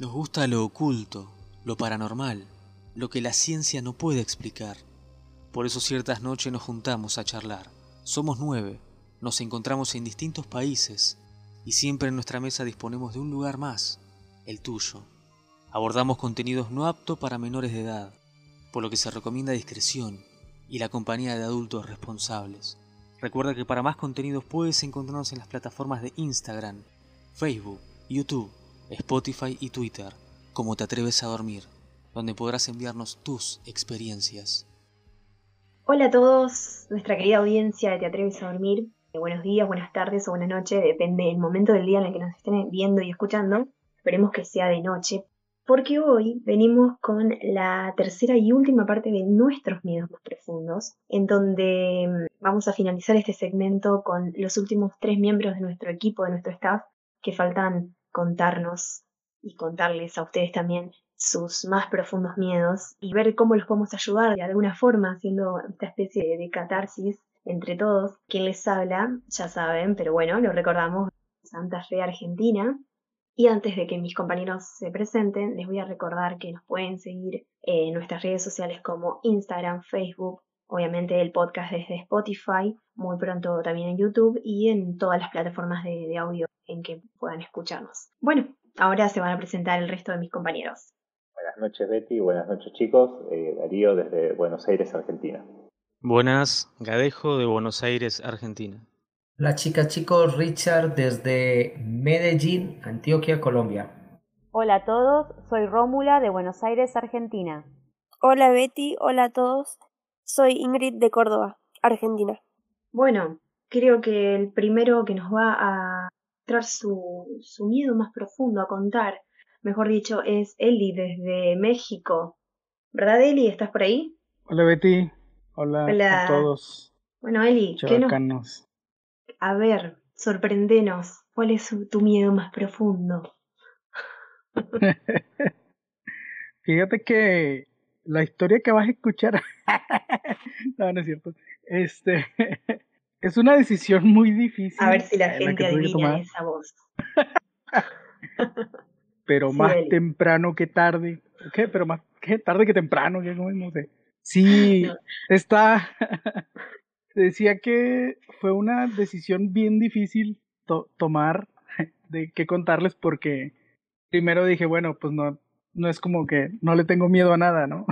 Nos gusta lo oculto, lo paranormal, lo que la ciencia no puede explicar. Por eso ciertas noches nos juntamos a charlar. Somos nueve, nos encontramos en distintos países y siempre en nuestra mesa disponemos de un lugar más, el tuyo. Abordamos contenidos no aptos para menores de edad, por lo que se recomienda discreción y la compañía de adultos responsables. Recuerda que para más contenidos puedes encontrarnos en las plataformas de Instagram, Facebook, YouTube Spotify y Twitter, como Te Atreves a Dormir, donde podrás enviarnos tus experiencias. Hola a todos, nuestra querida audiencia de Te Atreves a Dormir. Buenos días, buenas tardes o buenas noches, depende del momento del día en el que nos estén viendo y escuchando. Esperemos que sea de noche, porque hoy venimos con la tercera y última parte de nuestros miedos más profundos, en donde mm, vamos a finalizar este segmento con los últimos tres miembros de nuestro equipo, de nuestro staff, que faltan contarnos y contarles a ustedes también sus más profundos miedos y ver cómo los podemos ayudar de alguna forma haciendo esta especie de catarsis entre todos. Quien les habla, ya saben, pero bueno, lo recordamos, Santa Fe, Argentina. Y antes de que mis compañeros se presenten, les voy a recordar que nos pueden seguir en nuestras redes sociales como Instagram, Facebook, obviamente el podcast desde Spotify, muy pronto también en YouTube y en todas las plataformas de, audio en que puedan escucharnos. Bueno, ahora se van a presentar el resto de mis compañeros. Buenas noches Betty, buenas noches chicos, eh, Darío desde Buenos Aires, Argentina. Buenas, Gadejo de Buenos Aires, Argentina. Hola chicas, chicos, Richard desde Medellín, Antioquia, Colombia. Hola a todos, soy Rómula de Buenos Aires, Argentina. Hola Betty, hola a todos, soy Ingrid de Córdoba, Argentina. Bueno, creo que el primero que nos va a su, su miedo más profundo a contar, mejor dicho, es Eli desde México. ¿Verdad, Eli? ¿Estás por ahí? Hola, Betty. Hola, a todos. Bueno, Eli, ¿qué nos... A ver, sorprendenos. ¿Cuál es tu miedo más profundo? Fíjate que la historia que vas a escuchar, no, no es cierto, este, es una decisión muy difícil. A ver si la gente adivina esa voz. Pero más temprano que tarde, ¿qué? Pero más que tarde que temprano, que no, no sé. Sí, está, decía que fue una decisión bien difícil tomar de qué contarles porque primero dije, bueno, pues no, no es como que no le tengo miedo a nada, ¿no?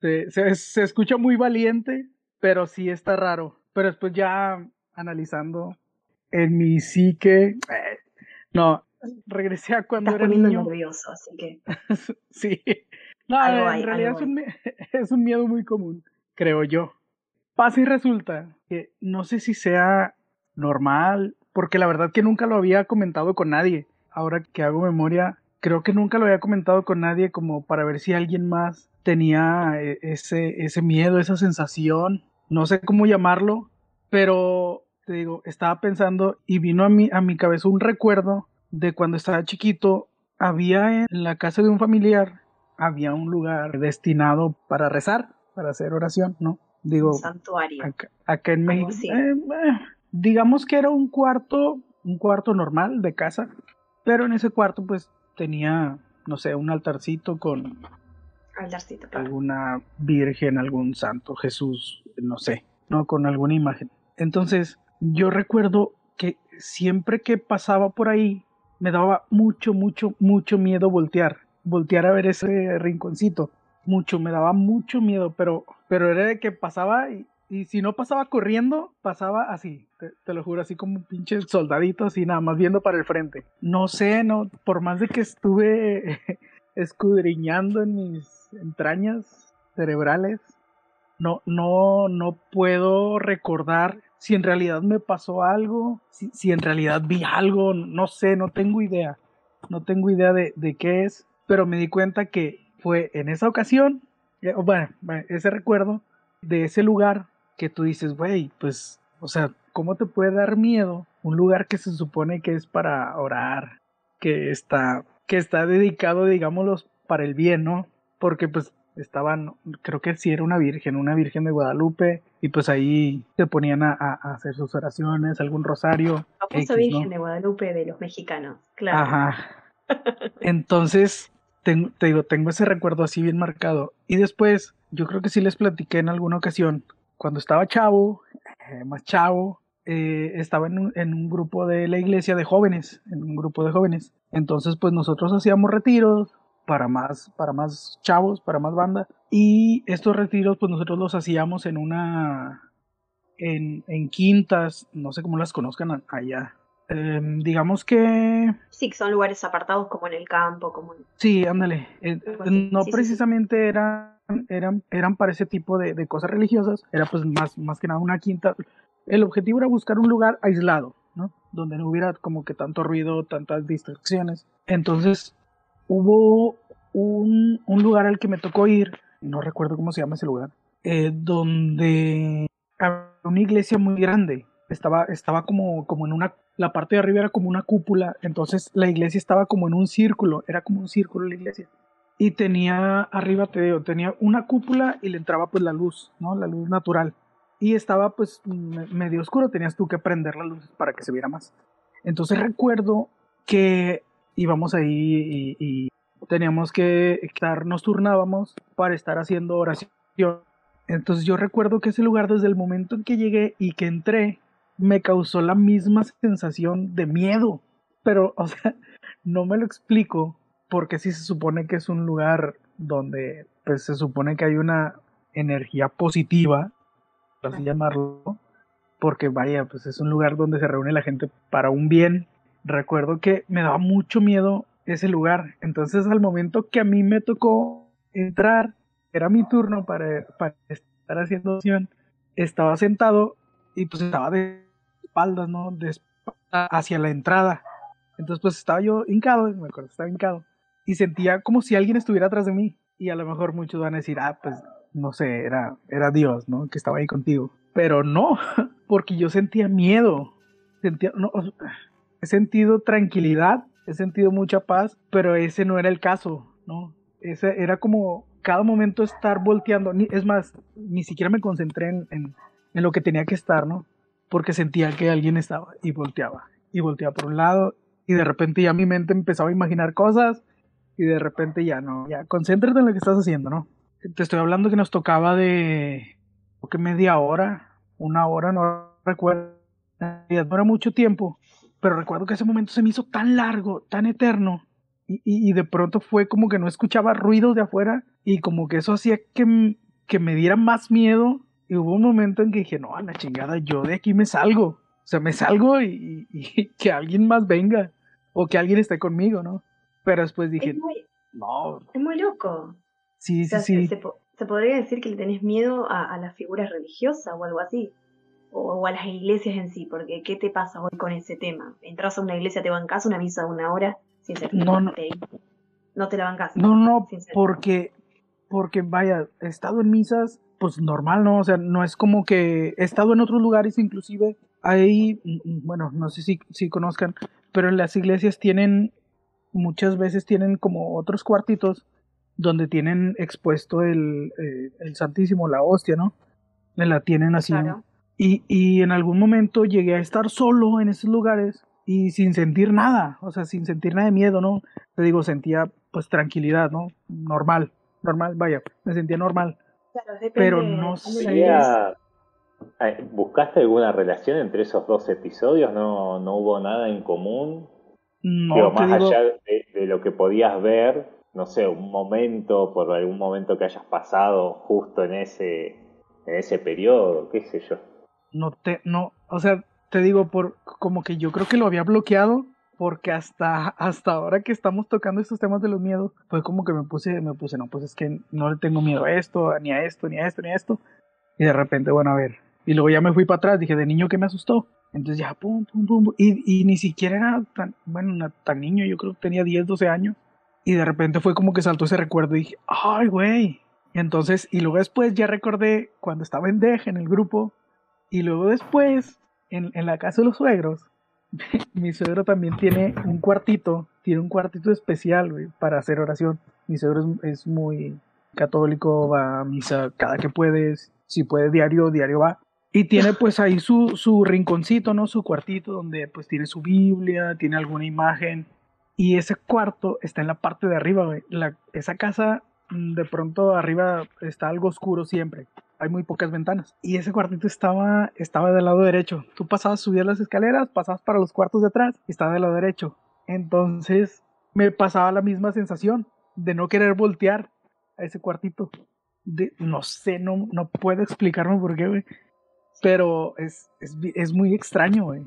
se, se, escucha muy valiente, pero sí está raro. Pero después ya analizando en mi psique, eh, no, regresé a cuando era niño. nervioso, así que. sí. No, en realidad es un, es un miedo muy común, creo yo. Pasa y resulta que no sé si sea normal, porque la verdad que nunca lo había comentado con nadie. Ahora que hago memoria, creo que nunca lo había comentado con nadie como para ver si alguien más tenía eh, ese, ese miedo, esa sensación, no sé cómo llamarlo, pero te digo, estaba pensando y vino a mi, a mi cabeza un recuerdo de cuando estaba chiquito, había en la casa de un familiar, había un lugar destinado para rezar, para hacer oración, ¿no? Digo, santuario. Acá, en México. Eh, eh, digamos que era un cuarto, un cuarto normal de casa, pero en ese cuarto pues tenía, no sé, un altarcito con altarcito, alguna virgen, algún santo, Jesús, no sé, no con alguna imagen. Entonces, yo recuerdo que siempre que pasaba por ahí me daba mucho, mucho, mucho miedo voltear, voltear a ver ese rinconcito. Mucho, me daba mucho miedo, pero, pero era de que pasaba y, y si no pasaba corriendo, pasaba así, te, lo juro, así como un pinche soldadito, así nada más viendo para el frente. No sé, no, por más de que estuve escudriñando en mis entrañas cerebrales, no, no, no puedo recordar si en realidad me pasó algo, si, si en realidad vi algo, no sé, no tengo idea. No tengo idea de, de qué es, pero me di cuenta que fue en esa ocasión, eh, bueno, ese recuerdo de ese lugar que tú dices, güey, pues, o sea, ¿cómo te puede dar miedo un lugar que se supone que es para orar, que está, que está dedicado, digámoslo, para el bien, ¿no? Porque pues estaban, creo que sí era una virgen, una virgen de Guadalupe, y pues ahí se ponían a, hacer sus oraciones, algún rosario. Famosa virgen de Guadalupe de los mexicanos, claro. Ajá. Entonces, tengo, te digo, tengo ese recuerdo así bien marcado. Y después, yo creo que sí les platiqué en alguna ocasión, cuando estaba chavo, eh, más chavo, eh, estaba en un, en un, grupo de la iglesia de jóvenes, en un grupo de jóvenes. Entonces, pues nosotros hacíamos retiros para más, para más chavos, para más banda. Y estos retiros, pues nosotros los hacíamos en una, en, en quintas, no sé cómo las conozcan allá. Eh, digamos que... Sí, que son lugares apartados como en el campo, como... Sí, ándale. Eh, no sí, precisamente sí, sí. Eran, eran, eran para ese tipo de, de, cosas religiosas, era pues más, más que nada una quinta. El objetivo era buscar un lugar aislado, ¿no? Donde no hubiera como que tanto ruido, tantas distracciones. Entonces, hubo un, un lugar al que me tocó ir, no recuerdo cómo se llama ese lugar, eh, donde había una iglesia muy grande. Estaba, estaba como, como en una la parte de arriba era como una cúpula, entonces la iglesia estaba como en un círculo, era como un círculo la iglesia. Y tenía arriba, te digo, tenía una cúpula y le entraba pues la luz, ¿no? La luz natural. Y estaba pues medio oscuro, tenías tú que prender la luz para que se viera más. Entonces recuerdo que íbamos ahí y, teníamos que estar, nos turnábamos para estar haciendo oración. Entonces yo recuerdo que ese lugar desde el momento en que llegué y que entré, me causó la misma sensación de miedo. Pero, o sea, no me lo explico porque sí se supone que es un lugar donde pues se supone que hay una energía positiva, por así llamarlo, porque vaya, pues es un lugar donde se reúne la gente para un bien. Recuerdo que me daba mucho miedo ese lugar, entonces al momento que a mí me tocó entrar, era mi turno para, para estar haciendo acción, estaba sentado y pues estaba de espaldas, ¿no? De espalda hacia la entrada. Entonces pues estaba yo hincado, me acuerdo, estaba hincado. Y sentía como si alguien estuviera atrás de mí. Y a lo mejor muchos van a decir, ah, pues no sé, era, era Dios, ¿no? Que estaba ahí contigo. Pero no, porque yo sentía miedo. Sentía, no, he sentido tranquilidad, he sentido mucha paz, pero ese no era el caso, ¿no? Ese era como cada momento estar volteando. Es más, ni siquiera me concentré en, en, lo que tenía que estar, ¿no? Porque sentía que alguien estaba y volteaba. Y volteaba por un lado y de repente ya mi mente empezaba a imaginar cosas y de repente ya no, ya concéntrate en lo que estás haciendo, ¿no? Te estoy hablando que nos tocaba de que media hora, una hora, no recuerdo, no era mucho tiempo, pero recuerdo que ese momento se me hizo tan largo, tan eterno, y, y, y de pronto fue como que no escuchaba ruidos de afuera y como que eso hacía que, que me diera más miedo y hubo un momento en que dije, no, a la chingada, yo de aquí me salgo. O sea, me salgo y, que alguien más venga. O que alguien esté conmigo, ¿no? Pero después dije, es muy, no. Es muy loco. Sí, o sea, sí, sí. Se, se, se, podría decir que le tenés miedo a, a las figuras religiosas o algo así. O, o, a las iglesias en sí. Porque, ¿qué te pasa hoy con ese tema? Entras a una iglesia, te bancas una misa de una hora sin ser no, no. no te la bancas. No, no, porque, porque vaya, he estado en misas pues normal, ¿no? O sea, no es como que he estado en otros lugares, inclusive hay, bueno, no sé si, si conozcan, pero en las iglesias tienen, muchas veces tienen como otros cuartitos donde tienen expuesto el, eh, el Santísimo, la hostia, ¿no? La tienen así. Claro. Y, y en algún momento llegué a estar solo en esos lugares y sin sentir nada, o sea, sin sentir nada de miedo, ¿no? Te digo, sentía pues tranquilidad, ¿no? Normal, normal, vaya, me sentía normal. Claro, pero no sé. ¿Buscaste alguna relación entre esos dos episodios? ¿No, no hubo nada en común? No, Digo, más digo... allá de, de, lo que podías ver, no sé, un momento, por algún momento que hayas pasado justo en ese, en ese periodo, qué sé yo. No te, no, o sea, te digo, por como que yo creo que lo había bloqueado porque hasta, hasta ahora que estamos tocando estos temas de los miedos, fue como que me puse, me puse, no, pues es que no le tengo miedo a esto, ni a esto, ni a esto, ni a esto. Y de repente, bueno, a ver. Y luego ya me fui para atrás, dije, de niño que me asustó. Entonces ya, pum, pum, pum. Y, y ni siquiera era tan, bueno, tan niño, yo creo que tenía 10, 12 años. Y de repente fue como que saltó ese recuerdo y dije, ay, güey. Y entonces, y luego después ya recordé cuando estaba en Deje, en el grupo. Y luego después, en, en la casa de los suegros, mi suegro también tiene un cuartito, tiene un cuartito especial güey, para hacer oración. Mi suegro es, es, muy católico, va a misa cada que puede, si puede diario, diario va. Y tiene pues ahí su, su rinconcito, ¿no? Su cuartito donde pues tiene su Biblia, tiene alguna imagen. Y ese cuarto está en la parte de arriba, güey. La, esa casa, mm, de pronto arriba está algo oscuro siempre. Hay muy pocas ventanas. Y ese cuartito estaba, estaba del lado derecho. Tú pasabas, subías las escaleras, pasabas para los cuartos de atrás y estaba del lado derecho. Entonces me pasaba la misma sensación de no querer voltear a ese cuartito. De, no sé, no, no puedo explicarme por qué, güey. Pero es, es, es muy extraño, güey.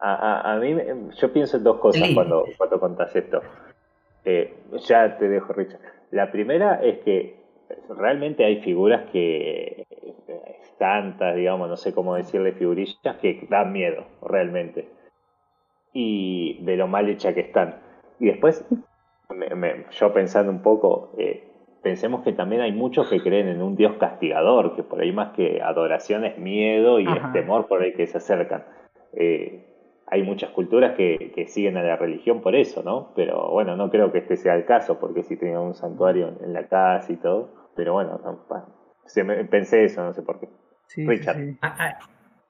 A, a, a, mí, yo pienso en dos cosas Sí. cuando, cuando contás esto. Eh, ya te dejo, Richard. La primera es que realmente hay figuras que, eh, santas, digamos, no sé cómo decirle, figurillas que dan miedo, realmente. Y de lo mal hecha que están. Y después, me- me- yo pensando un poco, eh, pensemos que también hay muchos que creen en un Dios castigador, que por ahí más que adoración es miedo y Ajá. es temor por el que se acercan. Eh, hay muchas culturas que, que siguen a la religión por eso, ¿no? Pero bueno, no creo que este sea el caso, porque sí tenían un santuario en la casa y todo. Pero bueno, no, me- pensé eso, no sé por qué. Sí, sí, Richard. sí. Ah, ah,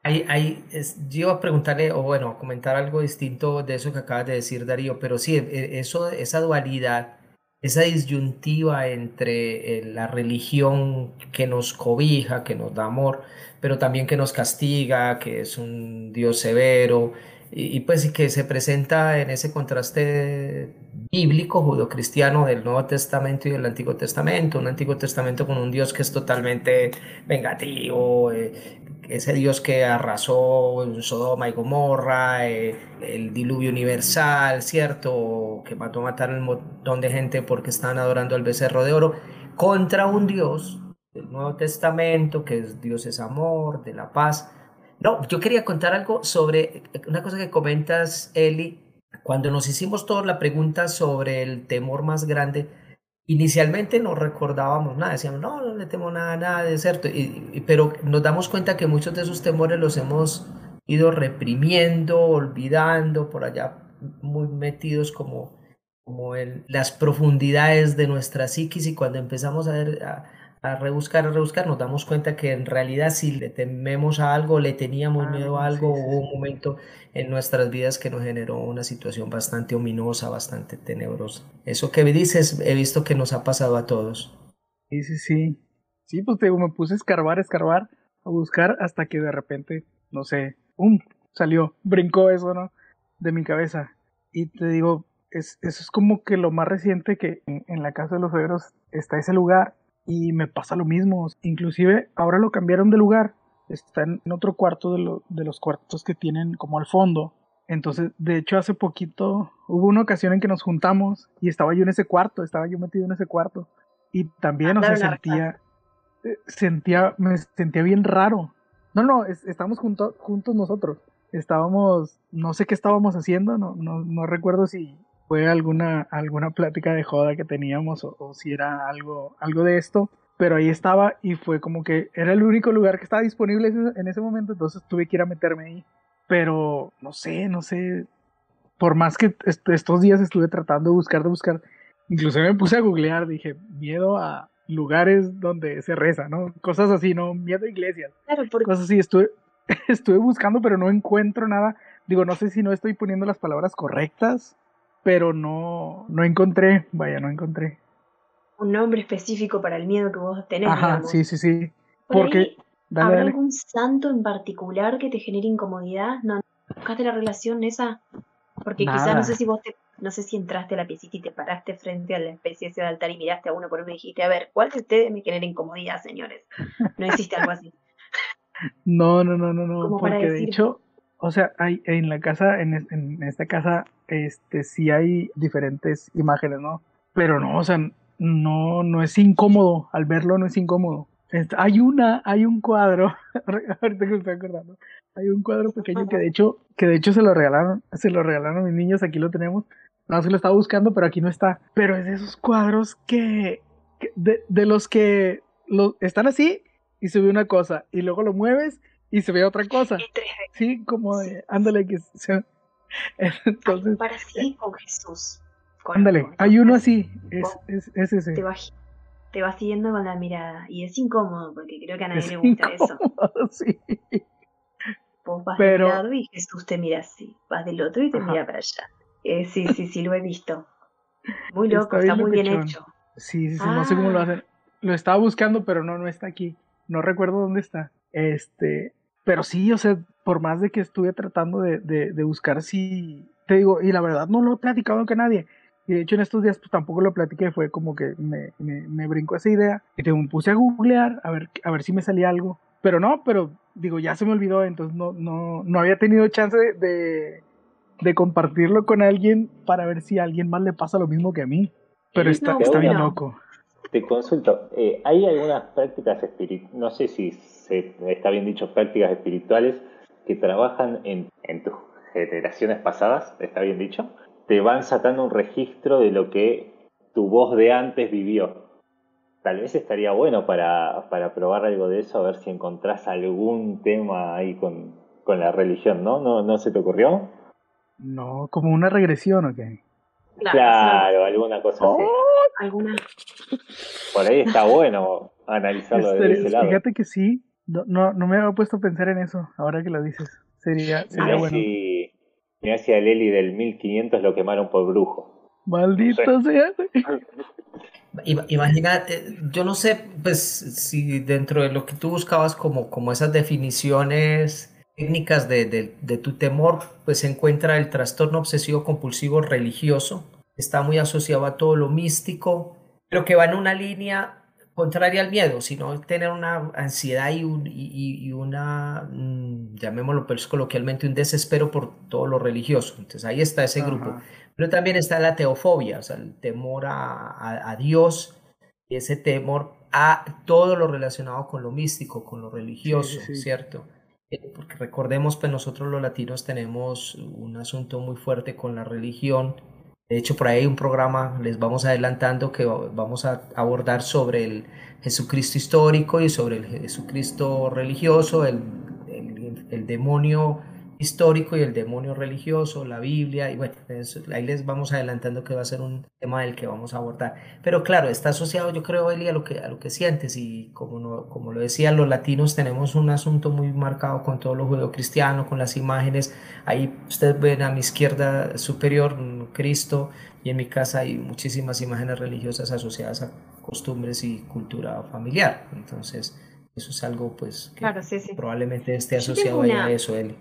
Ahí, ahí es- yo iba a preguntarle, o bueno, a comentar algo distinto de eso que acabas de decir, Darío, pero sí, e- eso, esa dualidad, esa disyuntiva entre eh, la religión que nos cobija, que nos da amor, pero también que nos castiga, que es un Dios severo, y, y pues que se presenta en ese contraste bíblico, judio-cristiano del Nuevo Testamento y del Antiguo Testamento, un Antiguo Testamento con un Dios que es totalmente vengativo, eh, ese Dios que arrasó en Sodoma y Gomorra, eh, el diluvio universal, ¿cierto? Que mató a matar un montón de gente porque estaban adorando al becerro de oro, contra un Dios del Nuevo Testamento, que es Dios es amor, de la paz. No, yo quería contar algo sobre una cosa que comentas, Eli, cuando nos hicimos todos la pregunta sobre el temor más grande. Inicialmente no recordábamos nada, decíamos, no, no le temo nada, nada de cierto, y- pero nos damos cuenta que muchos de esos temores los hemos ido reprimiendo, olvidando, por allá muy metidos como, como en las profundidades de nuestra psiquis. Y cuando empezamos a, ver, a, a rebuscar, a rebuscar, nos damos cuenta que en realidad si le tememos a algo, le teníamos Ah, miedo a algo, sí, sí, hubo un momento en nuestras vidas que nos generó una situación bastante ominosa, bastante tenebrosa. Eso que dices, he visto que nos ha pasado a todos. Sí, sí, sí. Sí, pues te digo, me puse a escarbar, escarbar, a buscar hasta que de repente, no sé, ¡um! salió, brincó eso, ¿no? De mi cabeza. Y te digo, es, eso es como que lo más reciente que en, en la casa de los Federos está ese lugar y me pasa lo mismo. Inclusive ahora lo cambiaron de lugar, está en otro cuarto de, lo- de los cuartos que tienen como al fondo. Entonces, de hecho, hace poquito hubo una ocasión en que nos juntamos y estaba yo en ese cuarto, estaba yo metido en ese cuarto. Y también, o sea, sentía, eh, sentía, me sentía bien raro. No, no, es- estábamos junto- juntos nosotros. Estábamos, no sé qué estábamos haciendo, no, no, no recuerdo si fue alguna, alguna plática de joda que teníamos o, o si era algo, algo de esto, pero ahí estaba y fue como que era el único lugar que estaba disponible en ese momento, entonces tuve que ir a meterme ahí. Pero no sé, no sé, por más que est- estos días estuve tratando de buscar, de buscar, incluso me puse a googlear, dije, miedo a lugares donde se reza, ¿no? Cosas así, ¿no? Miedo a iglesias, Claro, porque cosas así, estuve, estuve buscando, pero no encuentro nada. Digo, no sé si no estoy poniendo las palabras correctas, pero no, no encontré, vaya, no encontré. un nombre específico para el miedo que vos tenés, Ajá, digamos. sí, sí, sí. Por ahí, Porque, dale, ¿Habrá dale. algún santo en particular que te genere incomodidad? ¿No buscaste la relación esa? Porque quizás no sé si vos te, no sé si entraste a la piecita y te paraste frente a la especie ese de altar y miraste a uno por uno y dijiste, a ver, ¿cuál de ustedes me genera incomodidad, señores? No existe algo así. No, no, no, no, no, porque de hecho, o sea, hay en la casa, en, en esta casa, este, sí hay diferentes imágenes, ¿no? Pero no, o sea, no, no es incómodo, al verlo no es incómodo. Hay una, hay un cuadro, ahorita que me estoy acordando, hay un cuadro pequeño que de hecho, que de hecho se lo regalaron, se lo regalaron a mis niños, aquí lo tenemos, no se lo estaba buscando, pero aquí no está. Pero es de esos cuadros que, que- de, de los que lo, están así y se ve una cosa y luego lo mueves y se ve otra cosa. Sí, como de, ándale, que se... Entonces, Para sí con Jesús. Con- ándale, hay uno así, es, es, es ese. Te va, te va siguiendo con la mirada. Y es incómodo, porque creo que a nadie Es le gusta eso. sí. Vos vas Pero- de un lado y Jesús te mira así. Vas del otro y te Ajá. mira para allá. Eh, sí, sí, sí, lo he visto. Muy loco, está, muy bien hecho. Sí, sí, sí, no sé cómo lo Ah. hacen. Lo estaba buscando, pero no, no está aquí. No recuerdo dónde está. Este, pero sí, o sea, por más de que estuve tratando de, de, de buscar si, te digo, y la verdad no lo he platicado con nadie. Y de hecho en estos días pues tampoco lo platiqué, fue como que me, me, me brincó esa idea. Y te puse a googlear a ver, a ver si me salía algo. Pero no, pero digo, ya se me olvidó, entonces no, no, no había tenido chance de, de, de compartirlo con alguien para ver si a alguien más le pasa lo mismo que a mí. Pero está, no, está bien loco. Te consulto, eh, ¿hay algunas prácticas espirituales, no sé si se, está bien dicho, prácticas espirituales que trabajan en, en tus generaciones pasadas, está bien dicho? Te van sacando un registro de lo que tu voz de antes vivió. Tal vez estaría bueno para, para probar algo de eso, a ver si encontrás algún tema ahí con, con la religión, ¿no? ¿no? ¿No se te ocurrió? No, como una regresión, ¿ok? Claro, Claro, alguna cosa así. alguna. Por ahí está bueno analizarlo desde ese lado. fíjate que sí, no, no, no me había puesto a pensar en eso, ahora que lo dices. Sería, sería bueno. si, mirá si a Leli del 1500 lo quemaron por brujo. Maldito sea. Ima- Imagina, eh, yo no sé, pues, si dentro de lo que tú buscabas como, como esas definiciones técnicas de, de- de tu temor, pues se encuentra el trastorno obsesivo compulsivo religioso, está muy asociado a todo lo místico, pero que va en una línea contraria al miedo, sino tener una ansiedad y, un- y- y- y una, mm, llamémoslo pues coloquialmente, un desespero por todo lo religioso. Entonces ahí está ese grupo. Pero también está la teofobia, o sea, el temor a, a- a Dios y ese temor a todo lo relacionado con lo místico, con lo religioso, sí. ¿cierto? Eh, Porque recordemos, pues nosotros los latinos tenemos un asunto muy fuerte con la religión. De hecho, por ahí un programa, les vamos adelantando, que va- vamos a abordar sobre el Jesucristo histórico y sobre el Jesucristo religioso, el, el- el demonio histórico y el demonio religioso, la Biblia, y bueno, eso- ahí les vamos adelantando que va a ser un tema del que vamos a abordar. Pero claro, está asociado yo creo, Eli, a lo que, a lo que sientes y como, no, como lo decía, los latinos tenemos un asunto muy marcado con todo lo judeocristiano, con las imágenes. Ahí ustedes ven a mi izquierda superior Cristo y en mi casa hay muchísimas imágenes religiosas asociadas a costumbres y cultura familiar. Entonces, eso es algo pues que Claro, sí, sí. probablemente esté asociado una- a eso, Eli.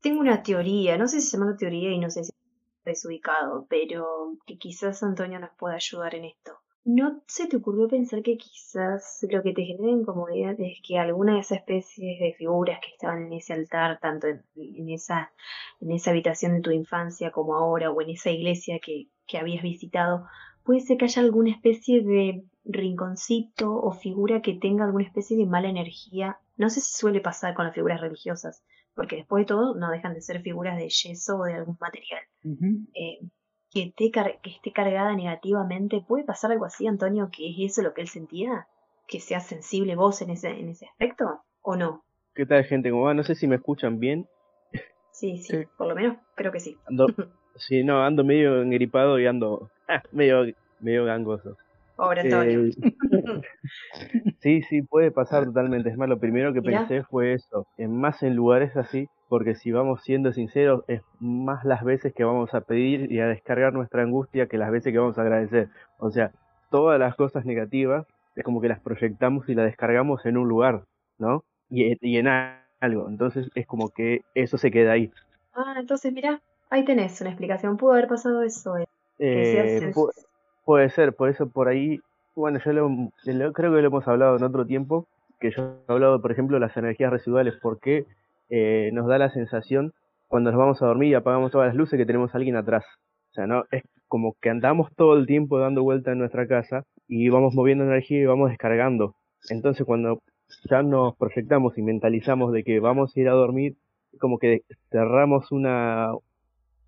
Tengo una teoría, no sé si se llama teoría y no sé si es desubicado, pero que quizás Antonio nos pueda ayudar en esto. ¿No se te ocurrió pensar que quizás lo que te genera incomodidad es que alguna de esas especies de figuras que estaban en ese altar, tanto en, en esa, en esa habitación de tu infancia como ahora, o en esa iglesia que, que habías visitado, puede ser que haya alguna especie de rinconcito o figura que tenga alguna especie de mala energía? No sé si suele pasar con las figuras religiosas, porque después de todo no dejan de ser figuras de yeso o de algún material. Eh, que, esté que esté cargada negativamente, ¿puede pasar algo así, Antonio, que es eso lo que él sentía? ¿Que seas sensible vos en ese, en ese aspecto? ¿O no? ¿Qué tal, gente? ¿Cómo va? No sé si me escuchan bien. Sí, sí, Sí. por lo menos creo que sí. Ando, sí, no, ando medio engripado y ando ah, medio, medio gangoso. Pobre Antonio. Eh, sí, sí, puede pasar totalmente. Es más, lo primero que Mirá. pensé fue eso. En más en lugares así, porque si vamos siendo sinceros, es más las veces que vamos a pedir y a descargar nuestra angustia que las veces que vamos a agradecer. O sea, todas las cosas negativas es como que las proyectamos y las descargamos en un lugar, ¿no? Y, y en algo. Entonces es como que eso se queda ahí. Ah, entonces mira, ahí tenés una explicación. Pudo haber pasado eso. eh, Eh, puede ser, por eso por ahí, bueno, yo creo que lo hemos hablado en otro tiempo, que yo he hablado, por ejemplo, de las energías residuales, porque eh, nos da la sensación cuando nos vamos a dormir y apagamos todas las luces que tenemos a alguien atrás. O sea, no es como que andamos todo el tiempo dando vuelta en nuestra casa y vamos moviendo energía y vamos descargando. Entonces, cuando ya nos proyectamos y mentalizamos de que vamos a ir a dormir, como que cerramos una,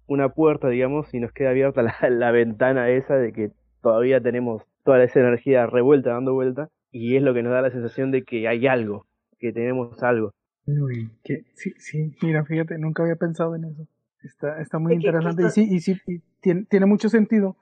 una puerta, digamos, y nos queda abierta la, la ventana esa de que todavía tenemos toda esa energía revuelta, dando vuelta, y es lo que nos da la sensación de que hay algo, que tenemos algo. Uy, que, sí, sí, mira, fíjate, nunca había pensado en eso. Está, está muy interesante y quizás- sí, y sí, y tiene, tiene mucho sentido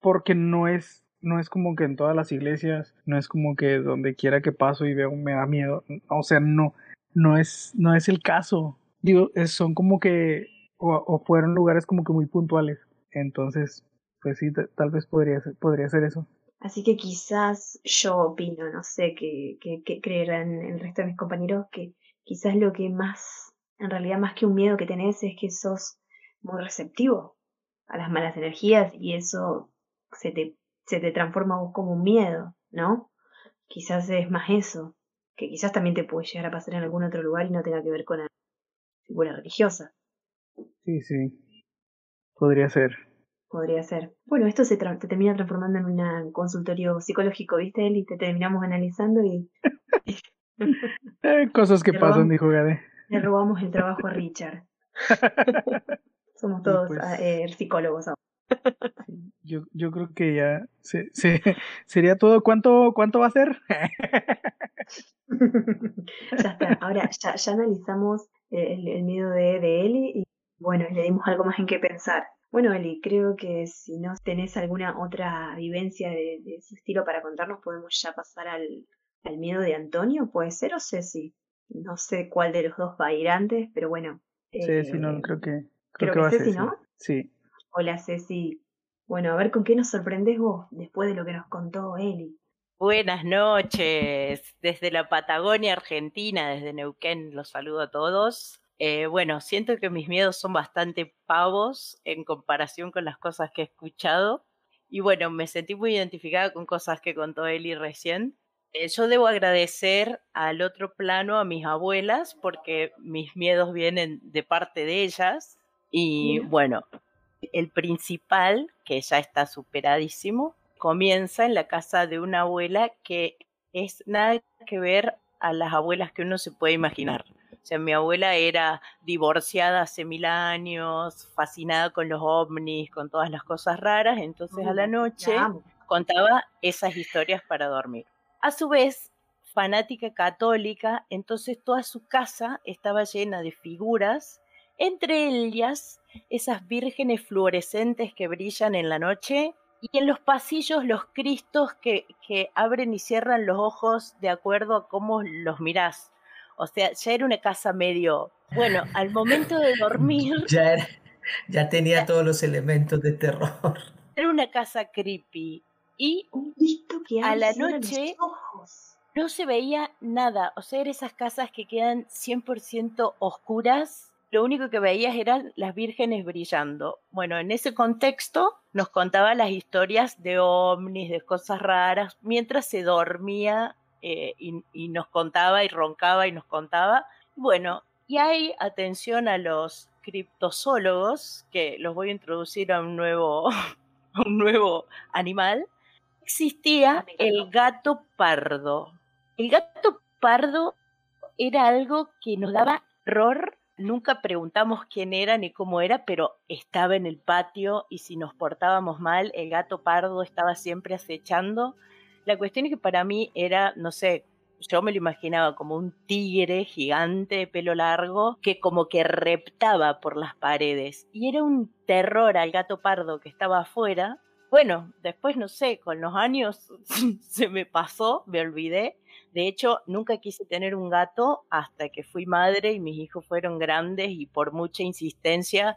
porque no es, no es como que en todas las iglesias, no es como que donde quiera que paso y veo me da miedo, o sea, no, no es, no es el caso. Digo, es- son como que, o, o fueron lugares como que muy puntuales. Entonces, pues sí, tal vez podría ser, podría ser eso. Así que quizás yo opino, no sé qué, qué, creerán el resto de mis compañeros, que quizás lo que más, en realidad más que un miedo que tenés es que sos muy receptivo a las malas energías y eso se te, se te transforma a vos como un miedo, ¿no? Quizás es más eso, que quizás también te puede llegar a pasar en algún otro lugar y no tenga que ver con la figura religiosa. Sí, sí. Podría ser. Podría ser. Bueno, esto se te termina transformando en un consultorio psicológico, ¿viste, Eli? Te terminamos analizando y... Eh, cosas que pasan, dijo Gade. Le robamos el trabajo a Richard. Somos todos pues ah, eh, psicólogos ahora. Yo, yo creo que ya se, sería todo. ¿Cuánto, ¿Cuánto va a ser? ya está. Ahora ya, ya analizamos el, el miedo de, de Eli y bueno, le dimos algo más en qué pensar. Bueno, Eli, creo que si no tenés alguna otra vivencia de, de ese estilo para contarnos, podemos ya pasar al, al miedo de Antonio, ¿puede ser o Ceci? No sé cuál de los dos va a ir antes, pero bueno. Ceci, no, eh, creo que. Creo, que, va Ceci, ¿no? Sí. Hola, Ceci. Bueno, a ver con qué nos sorprendes vos después de lo que nos contó Eli. Buenas noches, desde la Patagonia Argentina, desde Neuquén, los saludo a todos. Eh, bueno, siento que mis miedos son bastante pavos en comparación con las cosas que he escuchado. Y bueno, me sentí muy identificada con cosas que contó Eli recién. Eh, yo debo agradecer al otro plano a mis abuelas porque mis miedos vienen de parte de ellas. Y bueno, el principal, que ya está superadísimo, comienza en la casa de una abuela que es nada que ver a las abuelas que uno se puede imaginar. O sea, mi abuela era divorciada hace mil años, fascinada con los ovnis, con todas las cosas raras, entonces a la noche contaba esas historias para dormir. A su vez, fanática católica, entonces toda su casa estaba llena de figuras, entre ellas esas vírgenes fluorescentes que brillan en la noche y en los pasillos los cristos que, que abren y cierran los ojos de acuerdo a cómo los mirás. O sea, ya era una casa medio... Bueno, al momento de dormir... Ya, ya tenía todos los elementos de terror. Era una casa creepy. Y a la noche no se veía nada. O sea, eran esas casas que quedan 100% oscuras. Lo único que veías eran las vírgenes brillando. Bueno, en ese contexto nos contaba las historias de ovnis, de cosas raras, mientras se dormía eh, y, nos contaba y roncaba y nos contaba. Bueno, y hay atención a los criptozoólogos, que los voy a introducir a un nuevo, a un nuevo animal. Existía el gato pardo. El gato pardo era algo que nos daba horror. Nunca preguntamos quién era ni cómo era, pero estaba en el patio y si nos portábamos mal, el gato pardo estaba siempre acechando la cuestión es que para mí era, no sé, yo me lo imaginaba como un tigre gigante de pelo largo que como que reptaba por las paredes. Y era un terror al gato pardo que estaba afuera. Bueno, después no sé, con los años se me pasó, me olvidé. De hecho, nunca quise tener un gato hasta que fui madre y mis hijos fueron grandes y por mucha insistencia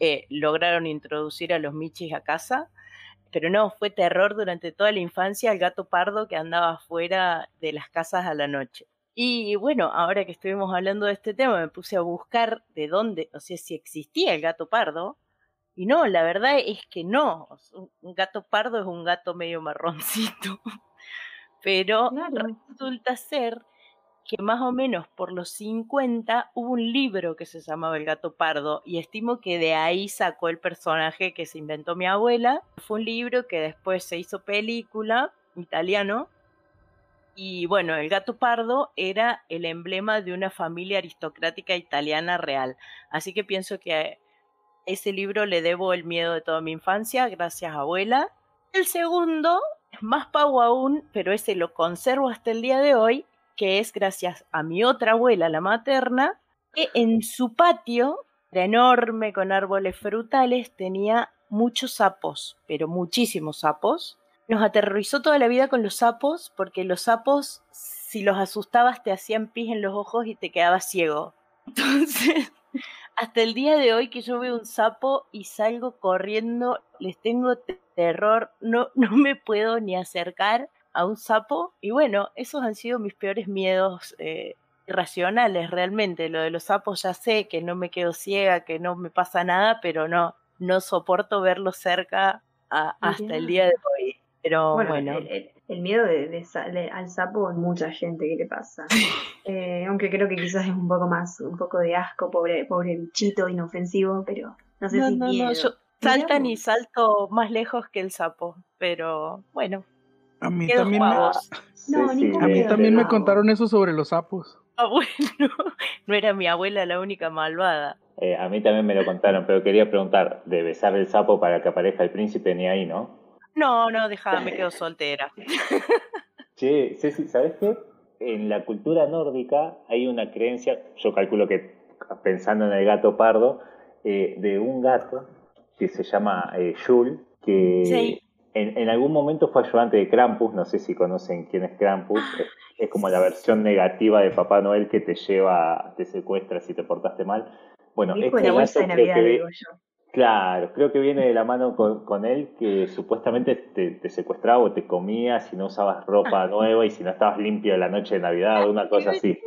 eh, lograron introducir a los michis a casa pero no, fue terror durante toda la infancia el gato pardo que andaba fuera de las casas a la noche. Y bueno, ahora que estuvimos hablando de este tema, me puse a buscar de dónde, o sea, si existía el gato pardo. Y no, la verdad es que no. Un gato pardo es un gato medio marroncito. Pero resulta ser que más o menos por los 50 hubo un libro que se llamaba El gato pardo y estimo que de ahí sacó el personaje que se inventó mi abuela. Fue un libro que después se hizo película, italiano, y bueno, el gato pardo era el emblema de una familia aristocrática italiana real. Así que pienso que a ese libro le debo el miedo de toda mi infancia, gracias abuela. El segundo más pavo aún, pero ese lo conservo hasta el día de hoy, que es gracias a mi otra abuela, la materna, que en su patio, era enorme con árboles frutales, tenía muchos sapos, pero muchísimos sapos. Nos aterrorizó toda la vida con los sapos, porque los sapos, si los asustabas, te hacían pis en los ojos y te quedabas ciego. Entonces, hasta el día de hoy que yo veo un sapo y salgo corriendo, les tengo terror, no, no me puedo ni acercar a un sapo. Y bueno, esos han sido mis peores miedos eh, irracionales realmente. Lo de los sapos ya sé que no me quedo ciega, que no me pasa nada, pero no, no soporto verlos cerca hasta el día de hoy. Pero bueno. El, miedo de, al sapo en mucha gente que le pasa. Eh, aunque creo que quizás es un poco más, un poco de asco, pobre, pobre bichito inofensivo, pero no sé si no, No, yo saltan y salto más lejos que el sapo, pero bueno. A mí también, me, a mí también me contaron eso sobre los sapos. Ah, bueno, no era mi abuela la única malvada. Eh, a mí también me lo contaron, pero quería preguntar, ¿de besar el sapo para que aparezca el príncipe ni ahí, no? No, no, dejá, me quedo soltera. Che, Ceci, ¿sabes qué? En la cultura nórdica hay una creencia, yo calculo que pensando en el gato pardo, eh, de un gato que se llama eh, que en, en, algún momento fue ayudante de Krampus, no sé si conocen quién es Krampus, ah, es, como la versión negativa de Papá Noel que te lleva, te secuestra si te portaste mal. Bueno, este gato de Navidad, digo yo. Claro, creo que viene de la mano con, él que supuestamente te, secuestraba o te comía si no usabas ropa ah. nueva y si no estabas limpio la noche de Navidad, una cosa así.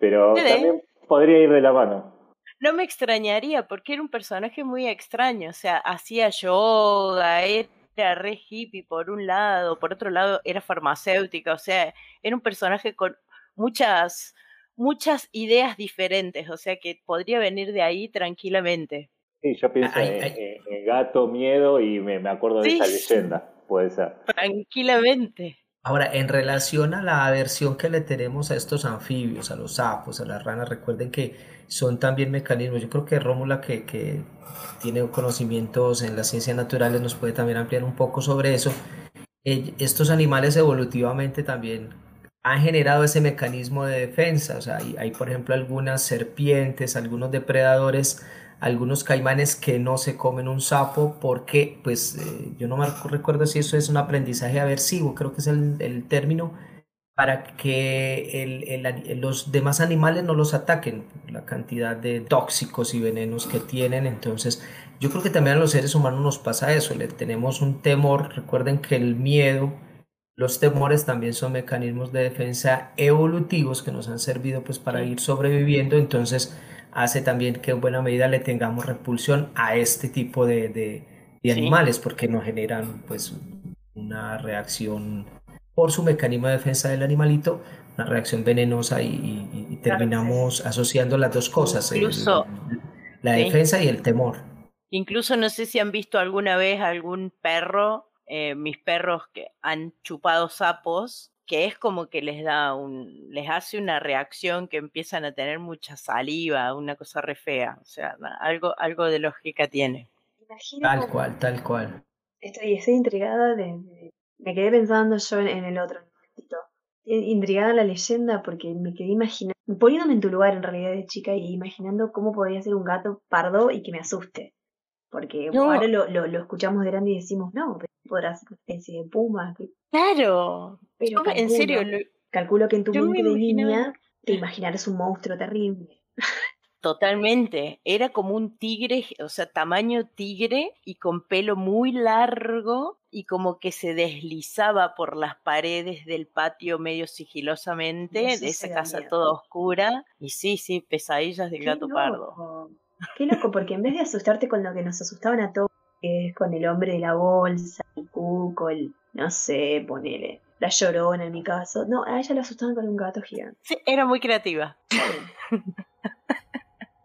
Pero también podría ir de la mano. No me extrañaría porque era un personaje muy extraño, o sea, hacía yoga, era re hippie por un lado, por otro lado era farmacéutica, o sea, era un personaje con muchas muchas ideas diferentes, o sea que podría venir de ahí tranquilamente. Sí, yo pienso en, gato, miedo y me, acuerdo de esa leyenda, puede ser. Tranquilamente. Ahora, en relación a la aversión que le tenemos a estos anfibios, a los sapos, a las ranas, recuerden que son también mecanismos. Yo creo que Rómula, que, tiene conocimientos en las ciencias naturales, nos puede también ampliar un poco sobre eso. Estos animales evolutivamente también han generado ese mecanismo de defensa. Hay por ejemplo, algunas serpientes, algunos depredadores algunos caimanes que no se comen un sapo porque, pues, eh, yo no me recuerdo si eso es un aprendizaje aversivo, creo que es el, término, para que el, los demás animales no los ataquen, la cantidad de tóxicos y venenos que tienen. Entonces, yo creo que también a los seres humanos nos pasa eso, le tenemos un temor, recuerden que el miedo, los temores también son mecanismos de defensa evolutivos que nos han servido pues para ir sobreviviendo, entonces hace también que en buena medida le tengamos repulsión a este tipo de, de, animales porque nos generan pues una reacción por su mecanismo de defensa del animalito, una reacción venenosa y, terminamos asociando las dos cosas, Incluso, la defensa y el temor. Incluso no sé si han visto alguna vez algún perro, eh, mis perros que han chupado sapos que es como que les da un, les hace una reacción que empiezan a tener mucha saliva, una cosa re fea, o sea, algo, algo de lógica tiene. tal cual, tal cual. Estoy, estoy intrigada de, me quedé pensando yo en, el otro intrigada la leyenda porque me quedé imaginando, poniéndome en tu lugar en realidad de chica y imaginando cómo podría ser un gato pardo y que me asuste. Porque ahora lo, lo, lo, escuchamos de grande y decimos, no, podrá ser una especie de puma. Claro, pero en serio. calculo que en tu mente de niña te imaginarás un monstruo terrible. Totalmente, era como un tigre, o sea, tamaño tigre y con pelo muy largo y como que se deslizaba por las paredes del patio medio sigilosamente de esa casa toda oscura. Y sí, sí, pesadillas del gato pardo. Qué loco, porque en vez de asustarte con lo que nos asustaban a todos, que es con el hombre de la bolsa, el cuco, el, no sé, ponele, la llorona en mi caso. No, a ella la asustaban con un gato gigante. Sí, era muy creativa.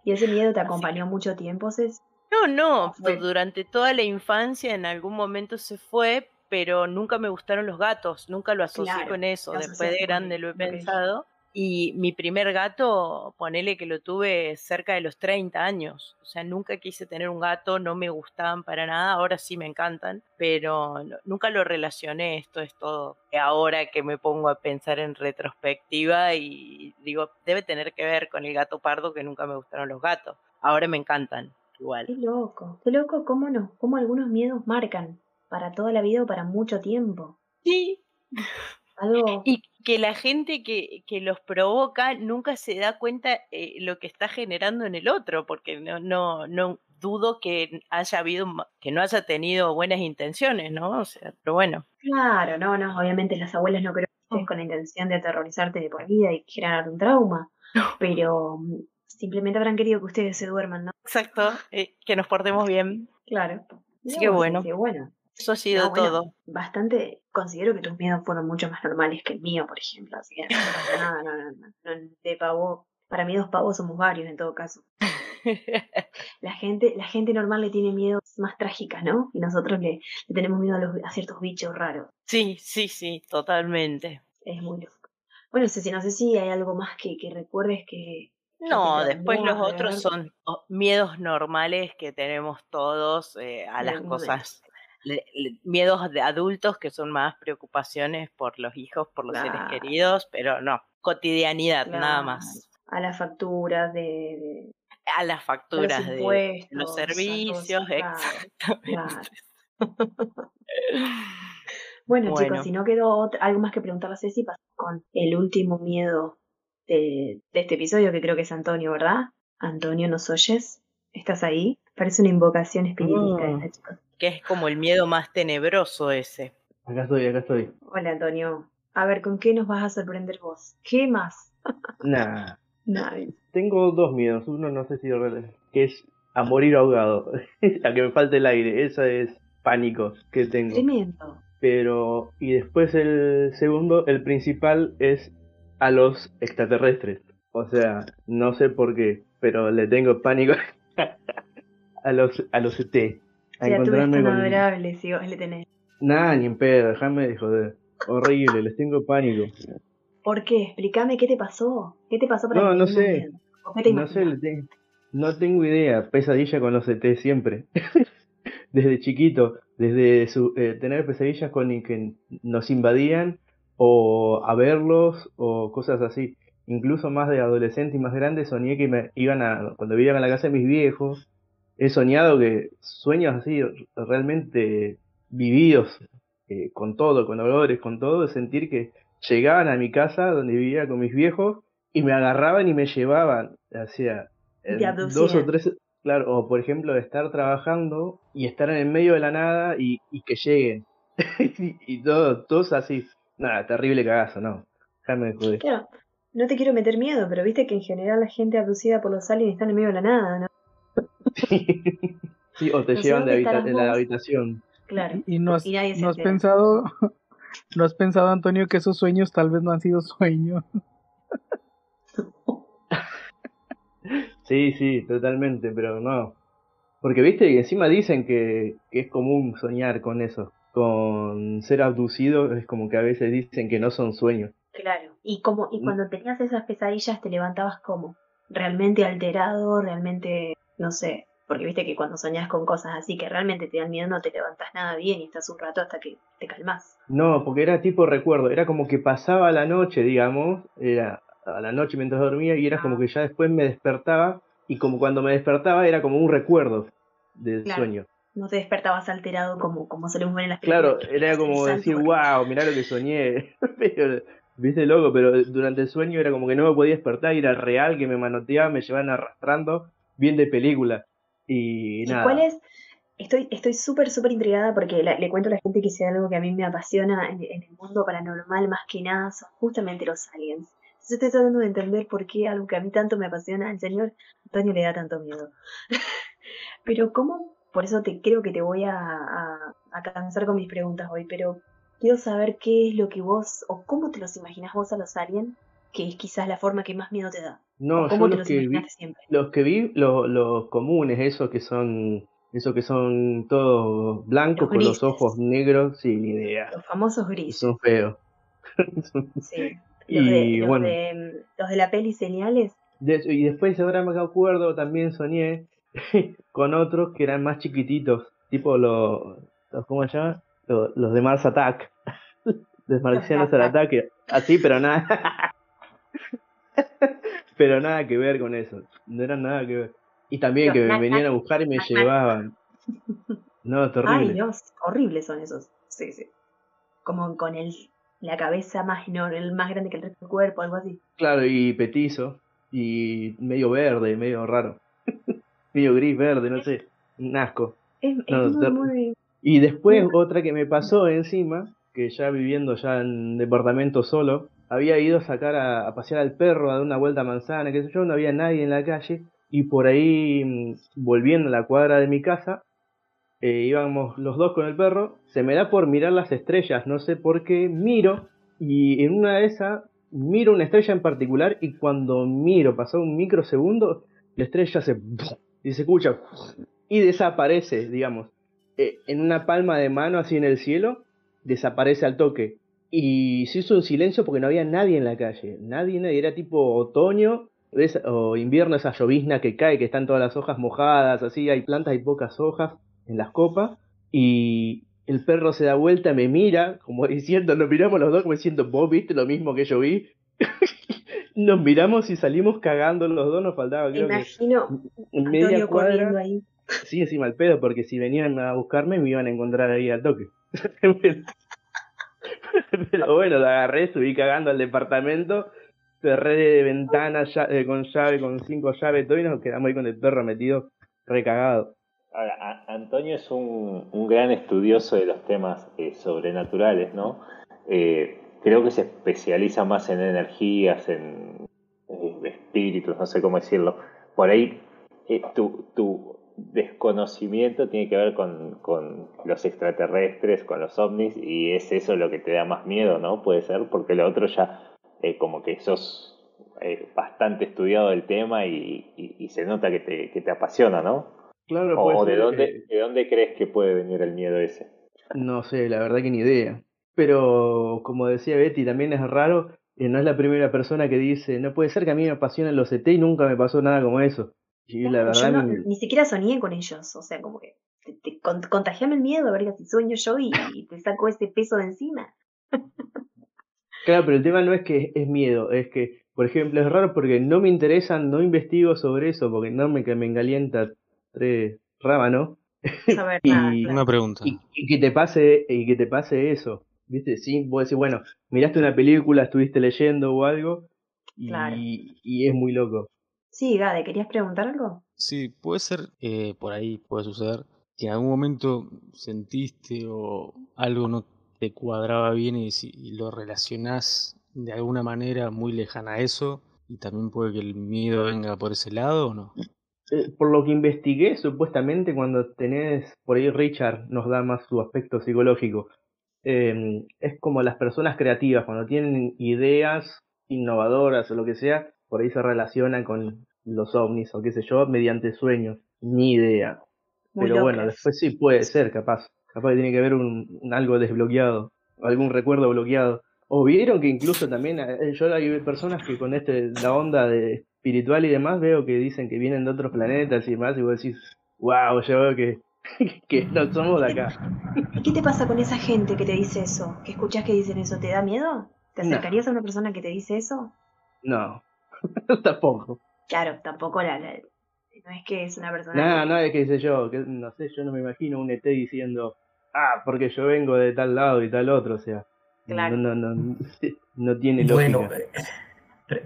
¿Y ese miedo te acompañó mucho tiempo, Cés? No, no, durante toda la infancia en algún momento se fue, pero nunca me gustaron los gatos, nunca lo asocié con eso. Después de grande lo he pensado. Y mi primer gato, ponele que lo tuve cerca de los 30 años. O sea, nunca quise tener un gato, no me gustaban para nada, ahora sí me encantan, pero nunca lo relacioné, esto es todo. Ahora que me pongo a pensar en retrospectiva y digo, debe tener que ver con el gato pardo que nunca me gustaron los gatos. Ahora me encantan, igual. Qué loco, qué loco, cómo no, cómo algunos miedos marcan para toda la vida o para mucho tiempo. Sí. Y que la gente que, que, los provoca nunca se da cuenta eh, lo que está generando en el otro, porque no, no, no dudo que haya habido, que no haya tenido buenas intenciones, ¿no? O sea, pero bueno. Claro, no, no, obviamente las abuelas no creo que estén con la intención de aterrorizarte de por vida y generar un trauma, pero mm, simplemente habrán querido que ustedes se duerman, ¿no? Exacto, eh, que nos portemos bien. Claro. Así que bueno. bueno. Eso ha sido todo. Bastante, considero que tus miedos fueron mucho más normales que el mío, por ejemplo. Así que no pasa nada, no, no, no, De pavo, para mí dos pavos somos varios en todo caso. la gente, la gente normal le tiene miedo más trágicas, ¿no? Y nosotros le, tenemos miedo a, los, a, ciertos bichos raros. Sí, sí, sí, totalmente. Es muy loco. Bueno, Ceci, no sé si hay algo más que, que recuerdes que, no, después los otros son miedos normales que tenemos todos eh, a las cosas miedos de adultos que son más preocupaciones por los hijos, por los seres queridos, pero no, cotidianidad, nada más. A las facturas de, a las facturas de los servicios, exacto. bueno, chicos, si no quedó algo más que preguntarle a Ceci, pasamos con el último miedo de, este episodio, que creo que es Antonio, ¿verdad? Antonio, ¿nos oyes? ¿Estás ahí? Parece una invocación espiritista mm. chicos que es como el miedo más tenebroso ese. Acá estoy, acá estoy. Hola Antonio. A ver, ¿con qué nos vas a sorprender vos? ¿Qué más? Nada. Nada. Tengo dos miedos. Uno no sé si que es a morir ahogado. a que me falte el aire. Ese es pánico que tengo. Tremendo. Pero, y después el segundo, el principal es a los extraterrestres. O sea, no sé por qué, pero le tengo pánico a los a los ET a encontrarme con... adorable si vos le tenés. Nah, ni en pedo, déjame de joder. Horrible, les tengo pánico. ¿Por qué? Explícame qué te pasó. ¿Qué te pasó para No, no sé. No sé, no tengo idea. Pesadilla con los ET siempre. desde chiquito, desde su, eh, tener pesadillas con que nos invadían o a verlos o cosas así. Incluso más de adolescente y más grande soñé que me iban a, cuando vivían a la casa de mis viejos, he soñado que sueños así realmente vividos, eh, con todo, con olores, con todo, de sentir que llegaban a mi casa donde vivía con mis viejos y me agarraban y me llevaban hacia dos o tres, claro, o por ejemplo de estar trabajando y estar en el medio de la nada y, que lleguen y, todo, todos así, nada, terrible cagazo, no, déjame joder. Claro, no te quiero meter miedo, pero viste que en general la gente abducida por los aliens está en el medio de la nada, ¿no? sí, o te llevan de, la habitación. Claro. Y, no has, no has pensado, no has pensado, Antonio, que esos sueños tal vez no han sido sueños. sí, sí, totalmente, pero no. Porque viste, y encima dicen que, que es común soñar con eso, con ser abducido, es como que a veces dicen que no son sueños. Claro, y como, y mm. cuando tenías esas pesadillas te levantabas como, realmente alterado, realmente no sé, porque viste que cuando soñás con cosas así que realmente te dan miedo no te levantas nada bien y estás un rato hasta que te calmas. No, porque era tipo recuerdo, era como que pasaba la noche, digamos, era a la noche mientras dormía y era como que ya después me despertaba y como cuando me despertaba era como un recuerdo del sueño. No te despertabas alterado como, como solemos ver en las películas. Claro, era como decir, wow, mirá lo que soñé. Viste loco, pero durante el sueño era como que no me podía despertar y era real que me manoteaba, me llevaban arrastrando bien de película. Y, nada. cuál es? Estoy estoy súper, súper intrigada porque le cuento a la gente que sea algo que a mí me apasiona en, el mundo paranormal más que nada son justamente los aliens. Yo estoy tratando de entender por qué algo que a mí tanto me apasiona, al señor Antonio le da tanto miedo. pero cómo, por eso te creo que te voy a, a, a cansar con mis preguntas hoy, pero quiero saber qué es lo que vos, o cómo te los imaginas vos a los aliens, que es quizás la forma que más miedo te da. No, yo los, que vi, los que vi, los, comunes, esos que son, esos que son todos blancos con los ojos negros, sin idea. Los famosos grises. Son feos. sí. Los, y, de, bueno, los de la peli señales. y después ahora me acuerdo, también soñé con otros que eran más chiquititos, tipo los, ¿cómo se llama? Los, los de Mars Attack. de Marcianos al ataque. Así, pero nada. Pero nada que ver con eso. No era nada que ver. Y también que me venían a buscar y me llevaban. No, terrible. Ay, Dios, horribles son esos. Sí, sí. Como con el la cabeza más enorme, más grande que el resto del cuerpo, algo así. Claro, y petizo, y medio verde, medio raro. medio gris, verde, no sé, un asco. Es, muy, Y después otra que me pasó encima, que ya viviendo ya en departamento solo, había ido a sacar a, pasear al perro a dar una vuelta a manzana, que sé yo, no había nadie en la calle, y por ahí, mm, volviendo a la cuadra de mi casa, eh, íbamos los dos con el perro, se me da por mirar las estrellas, no sé por qué, miro, y en una de esas miro una estrella en particular, y cuando miro, pasó un microsegundo, la estrella se... y se escucha, y desaparece, digamos, eh, en una palma de mano así en el cielo, desaparece al toque. Y se hizo un silencio porque no había nadie en la calle. Nadie, nadie. Era tipo otoño o invierno, esa llovizna que cae, que están todas las hojas mojadas, así. Hay plantas y pocas hojas en las copas. Y el perro se da vuelta, me mira, como diciendo, nos miramos los dos como diciendo, vos viste lo mismo que yo vi. nos miramos y salimos cagando los dos, nos faltaba creo Imagino en media cuadra. Ahí. Sí, encima el pedo, porque si venían a buscarme me iban a encontrar ahí al toque. Pero bueno, la agarré, subí cagando al departamento, cerré de ventana eh, con llave, con cinco llaves, todo y nos quedamos ahí con el perro metido recagado. Ahora, Antonio es un, un, gran estudioso de los temas eh, sobrenaturales, ¿no? Eh, creo que se especializa más en energías, en, espíritus, no sé cómo decirlo. Por ahí, tu, tu, desconocimiento tiene que ver con, con, los extraterrestres, con los ovnis, y es eso lo que te da más miedo, ¿no? Puede ser, porque lo otro ya eh, como que sos eh, bastante estudiado del tema y, y, se nota que te, que te apasiona, ¿no? Claro, o de dónde, de dónde crees que puede venir el miedo ese. No sé, la verdad que ni idea. Pero como decía Betty, también es raro, eh, no es la primera persona que dice, no puede ser que a mí me apasionen los ET y nunca me pasó nada como eso. Sí, la verdad. Ni siquiera soñé con ellos, o sea, como que te, te contagiame el miedo, a ver si sueño yo y, te saco ese peso de encima. claro, pero el tema no es que es miedo, es que, por ejemplo, es raro porque no me interesan, no investigo sobre eso, porque no me, que me engalienta tres rábanos. y, Una pregunta. Y, que te pase, y que te pase eso. ¿Viste? Sí, vos decís, bueno, miraste una película, estuviste leyendo o algo, y, y es muy loco. Sí, Gade, ¿querías preguntar algo? Sí, puede ser, eh, por ahí puede suceder, que en algún momento sentiste o algo no te cuadraba bien y, lo relacionás de alguna manera muy lejana a eso, y también puede que el miedo venga por ese lado o no. Eh, por lo que investigué, supuestamente cuando tenés, por ahí Richard nos da más su aspecto psicológico, em, es como las personas creativas, cuando tienen ideas innovadoras o lo que sea, por ahí se relacionan con los ovnis o qué sé yo, mediante sueños. Ni idea. Pero bueno, después sí puede ser, capaz. Capaz que tiene que haber un, algo desbloqueado, algún recuerdo bloqueado. O vieron que incluso también, eh, yo hay personas que con este, la onda de espiritual y demás, veo que dicen que vienen de otros planetas y demás, y vos decís, wow, yo veo que, que no somos de acá. ¿Y qué te pasa con esa gente que te dice eso? ¿Que escuchas que dicen eso? ¿Te da miedo? ¿Te acercarías a una persona que te dice eso? No, tampoco. Claro, tampoco la, no es que es una persona. No, no es que dice yo, que no sé, yo no me imagino un ET diciendo, ah, porque yo vengo de tal lado y tal otro, o sea, claro. no, no, no, no tiene lógica. Bueno,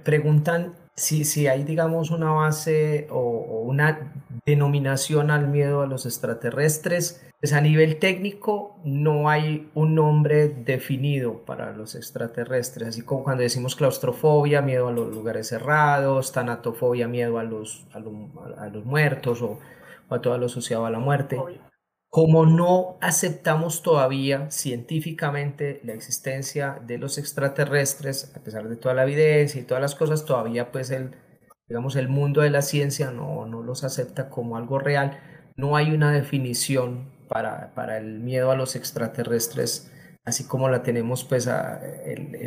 preguntan si, si hay, digamos, una base o, una denominación al miedo a los extraterrestres. Pues a nivel técnico no hay un nombre definido para los extraterrestres, así como cuando decimos claustrofobia, miedo a los lugares cerrados, tanatofobia, miedo a los, a los, muertos o, a todo lo asociado a la muerte. Como no aceptamos todavía científicamente la existencia de los extraterrestres, a pesar de toda la evidencia y todas las cosas, todavía pues el, digamos, el mundo de la ciencia no, no los acepta como algo real. No hay una definición para, para el miedo a los extraterrestres, así como la tenemos pues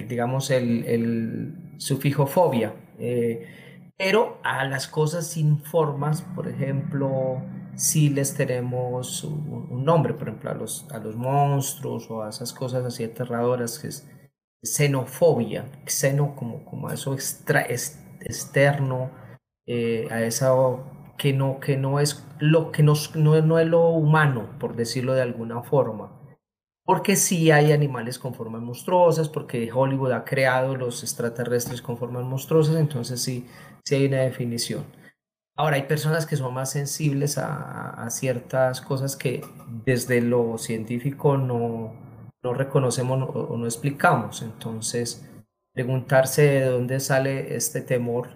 digamos el, el, sufijo fobia. Eh, pero a las cosas sin formas, por ejemplo, si les tenemos un, nombre, por ejemplo, a los, a los monstruos o a esas cosas así aterradoras que es xenofobia, xeno como, como eso extra, externo, eh, a eso que no, que no es lo que nos, no, no es lo humano, por decirlo de alguna forma. porque sí hay animales con formas monstruosas, porque Hollywood ha creado los extraterrestres con formas monstruosas, entonces sí, sí hay una definición. Ahora, hay personas que son más sensibles a, ciertas cosas que desde lo científico no, no reconocemos o no explicamos. Entonces, preguntarse de dónde sale este temor.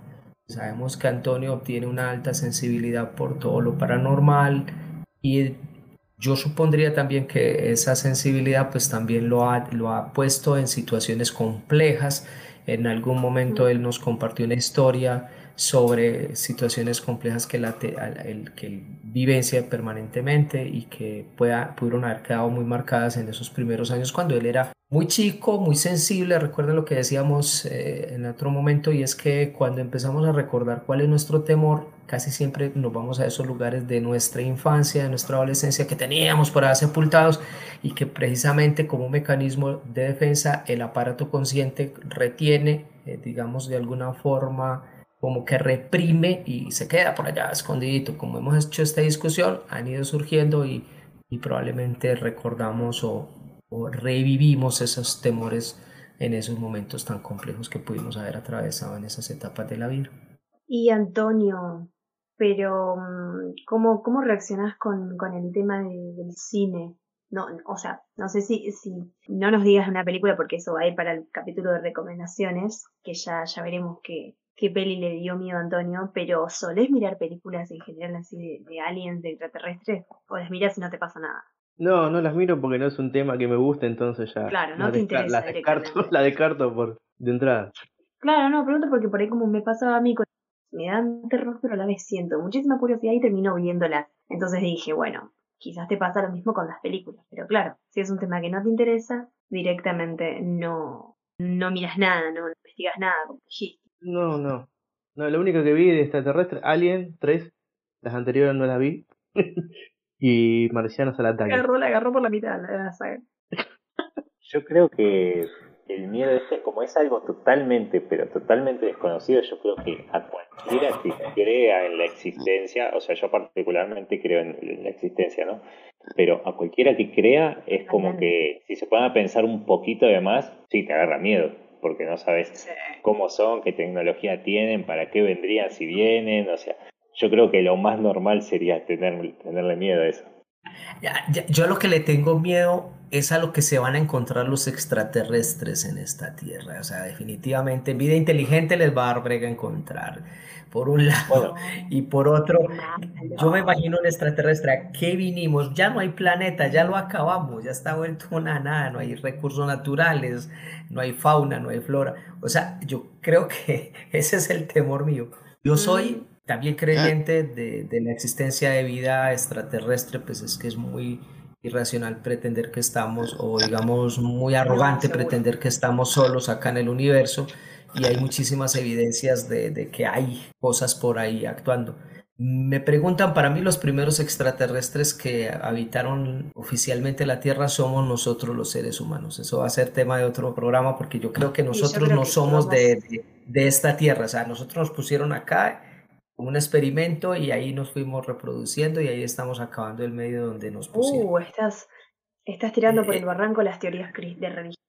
Sabemos que Antonio tiene una alta sensibilidad por todo lo paranormal y yo supondría también que esa sensibilidad pues también lo ha, lo ha puesto en situaciones complejas. En algún momento él nos compartió una historia sobre situaciones complejas que, la, que vivencia permanentemente y que pueda, pudieron haber quedado muy marcadas en esos primeros años cuando él era muy chico, muy sensible. Recuerden lo que decíamos eh, en otro momento y es que cuando empezamos a recordar cuál es nuestro temor, casi siempre nos vamos a esos lugares de nuestra infancia, de nuestra adolescencia que teníamos por ahí sepultados y que precisamente como un mecanismo de defensa el aparato consciente retiene, eh, digamos, de alguna forma como que reprime y se queda por allá escondido. Como hemos hecho esta discusión, han ido surgiendo y, probablemente recordamos o, o, revivimos esos temores en esos momentos tan complejos que pudimos haber atravesado en esas etapas de la vida. Y Antonio, pero mm, ¿cómo, cómo reaccionás con, con el tema del cine? No, o sea, no sé si, si no nos digas una película porque eso va a ir para el capítulo de recomendaciones, que ya, ya veremos qué, qué peli le dio miedo a Antonio, pero ¿solés mirar películas en general así de, aliens, de extraterrestres? ¿O las miras y no te pasa nada? No, no las miro porque no es un tema que me guste, entonces ya. Claro, no te interesa. La descarto, la descarto por, de entrada. Claro, no, pregunto porque por ahí como me pasaba a mí, con, me dan terror, pero a la vez siento muchísima curiosidad y termino viéndolas. Entonces dije, bueno, quizás te pasa lo mismo con las películas, pero claro, si es un tema que no te interesa, directamente no, no miras nada, no investigas nada, como dijiste. No, no. No, lo único que vi de extraterrestre, Alien 3, las anteriores no las vi. y Marcianos al ataque. Agarró, la agarró por la mitad la saga. Yo creo que el miedo ese, como es algo totalmente, pero totalmente desconocido, yo creo que a cualquiera que crea en la existencia, o sea, yo particularmente creo en, la existencia, ¿no? Pero a cualquiera que crea es como que si se pueden pensar un poquito de más, sí, te agarra miedo porque no sabes cómo son, qué tecnología tienen, para qué vendrían si vienen, o sea, yo creo que lo más normal sería tener, tenerle miedo a eso. Yo lo que le tengo miedo es a lo que se van a encontrar los extraterrestres en esta tierra. O sea, definitivamente vida inteligente les va a dar brega encontrar por un lado. Y por otro, yo me imagino un extraterrestre, ¿a qué vinimos? Ya no hay planeta, ya lo acabamos, ya está vuelto una nada, no hay recursos naturales, no hay fauna, no hay flora. O sea, yo creo que ese es el temor mío. Yo soy también creyente de, de la existencia de vida extraterrestre, pues es que es muy irracional pretender que estamos, o digamos muy arrogante pretender que estamos solos acá en el universo y hay muchísimas evidencias de, que hay cosas por ahí actuando. Me preguntan, para mí los primeros extraterrestres que habitaron oficialmente la Tierra somos nosotros los seres humanos. Eso va a ser tema de otro programa porque yo creo que nosotros no somos de, de, esta Tierra. O sea, nosotros nos pusieron acá un experimento y ahí nos fuimos reproduciendo y ahí estamos acabando el medio donde nos pusieron. Uh, estás, estás tirando por el eh, barranco las teorías de religión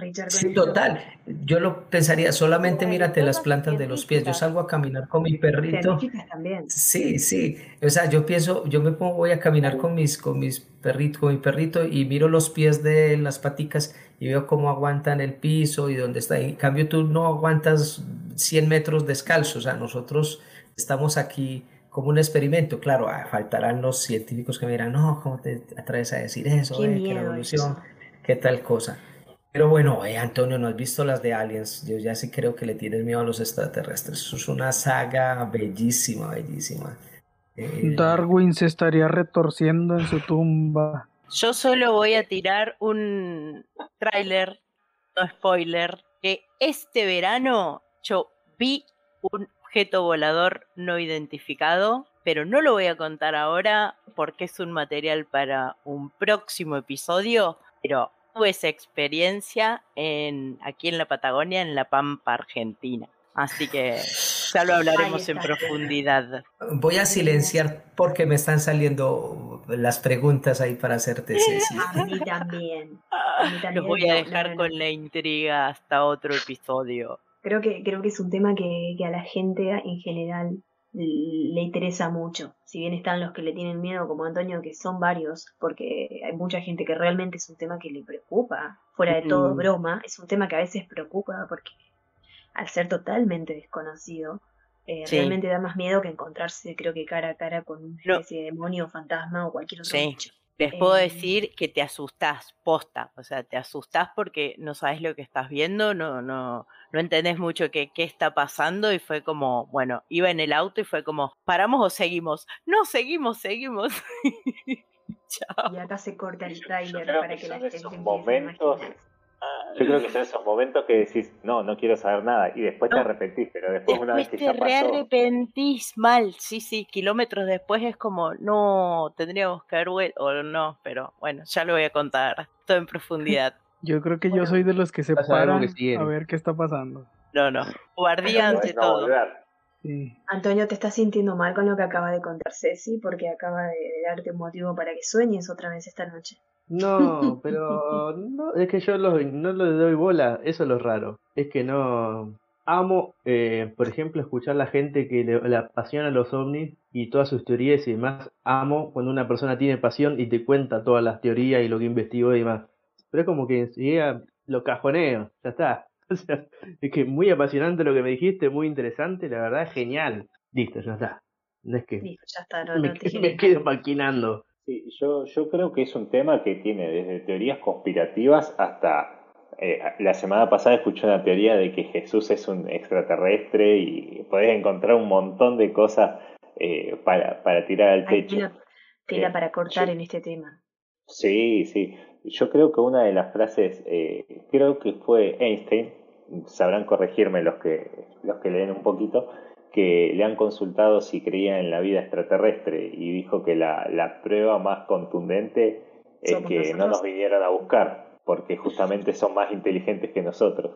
Richard. Sí, total. Yo lo pensaría, solamente mírate las plantas de los pies. Yo salgo a caminar con mi perrito. También. Sí, sí. O sea, yo pienso, yo me pongo, voy a caminar con mis, con mis perritos, con mi perrito y miro los pies de las paticas y veo cómo aguantan el piso y dónde está. En cambio, tú no aguantas 100 metros descalzo. O sea, nosotros estamos aquí como un experimento. Claro, ah, faltarán los científicos que me dirán, no, ¿cómo te atreves a decir eso? Qué, eh, evolución, qué tal cosa. Pero bueno, eh, Antonio, ¿no has visto las de Aliens? Yo ya sí creo que le tienes miedo a los extraterrestres. Eso es una saga bellísima, bellísima. Eh, Darwin se estaría retorciendo en su tumba. Yo solo voy a tirar un tráiler, no spoiler, que este verano yo vi un objeto volador no identificado, pero no lo voy a contar ahora porque es un material para un próximo episodio, pero tuve esa experiencia en, aquí en la Patagonia, en La Pampa, Argentina. Así que ya lo hablaremos en profundidad. Voy a silenciar porque me están saliendo las preguntas ahí para hacerte, Ceci. A mí también. Los voy a dejar con la intriga hasta otro episodio. Creo que, creo que es un tema que, que a la gente en general le interesa mucho. Si bien están los que le tienen miedo, como Antonio, que son varios, porque hay mucha gente que realmente es un tema que le preocupa, fuera de todo broma, es un tema que a veces preocupa porque al ser totalmente desconocido, eh, realmente da más miedo que encontrarse, creo que cara a cara con un especie de demonio, fantasma o cualquier otro sí. Les puedo em, decir que te asustás, posta, o sea, te asustás porque no sabes lo que estás viendo, no, no, no entendés mucho qué, qué está pasando y fue como, bueno, iba en el auto y fue como, ¿paramos o seguimos? No, seguimos, seguimos. Chao. Y acá se corta el trailer para que, la gente momentos yo creo que son esos momentos que decís, no, no quiero saber nada, y después te arrepentís, pero después, una vez que te ya pasó... arrepentís mal, sí, sí, kilómetros después es como, no, tendríamos que haber vuelto, o no, pero bueno, ya lo voy a contar, todo en profundidad. Yo creo que yo soy de los que se paran a ver qué está pasando. No, no, guardia ante todo. Antonio, ¿te estás sintiendo mal con lo que acaba de contar Ceci? Porque acaba de darte un motivo para que sueñes otra vez esta noche. No, pero no, es que yo no le doy bola, eso es lo raro. Es que no... Amo, eh, por ejemplo, escuchar a la gente que le, apasiona los ovnis y todas sus teorías y demás. Amo cuando una persona tiene pasión y te cuenta todas las teorías y lo que investigó y demás. Pero es como que enseguida lo cajoneo, ya está. O sea, es que muy apasionante lo que me dijiste, muy interesante, la verdad, genial. Listo, ya está. No es que Listo, ya está, no, me, me quedo maquinando. Sí, yo, yo creo que es un tema que tiene desde teorías conspirativas hasta... Eh, la semana pasada escuché una teoría de que Jesús es un extraterrestre y podés encontrar un montón de cosas eh, para, para tirar al techo. tela, eh, para cortar en este tema. Sí, sí. Yo creo que una de las frases, creo que fue Einstein, sabrán corregirme los que, los que leen un poquito, que le han consultado si creía en la vida extraterrestre y dijo que la, la prueba más contundente es que no nos vinieran a buscar, porque justamente son más inteligentes que nosotros.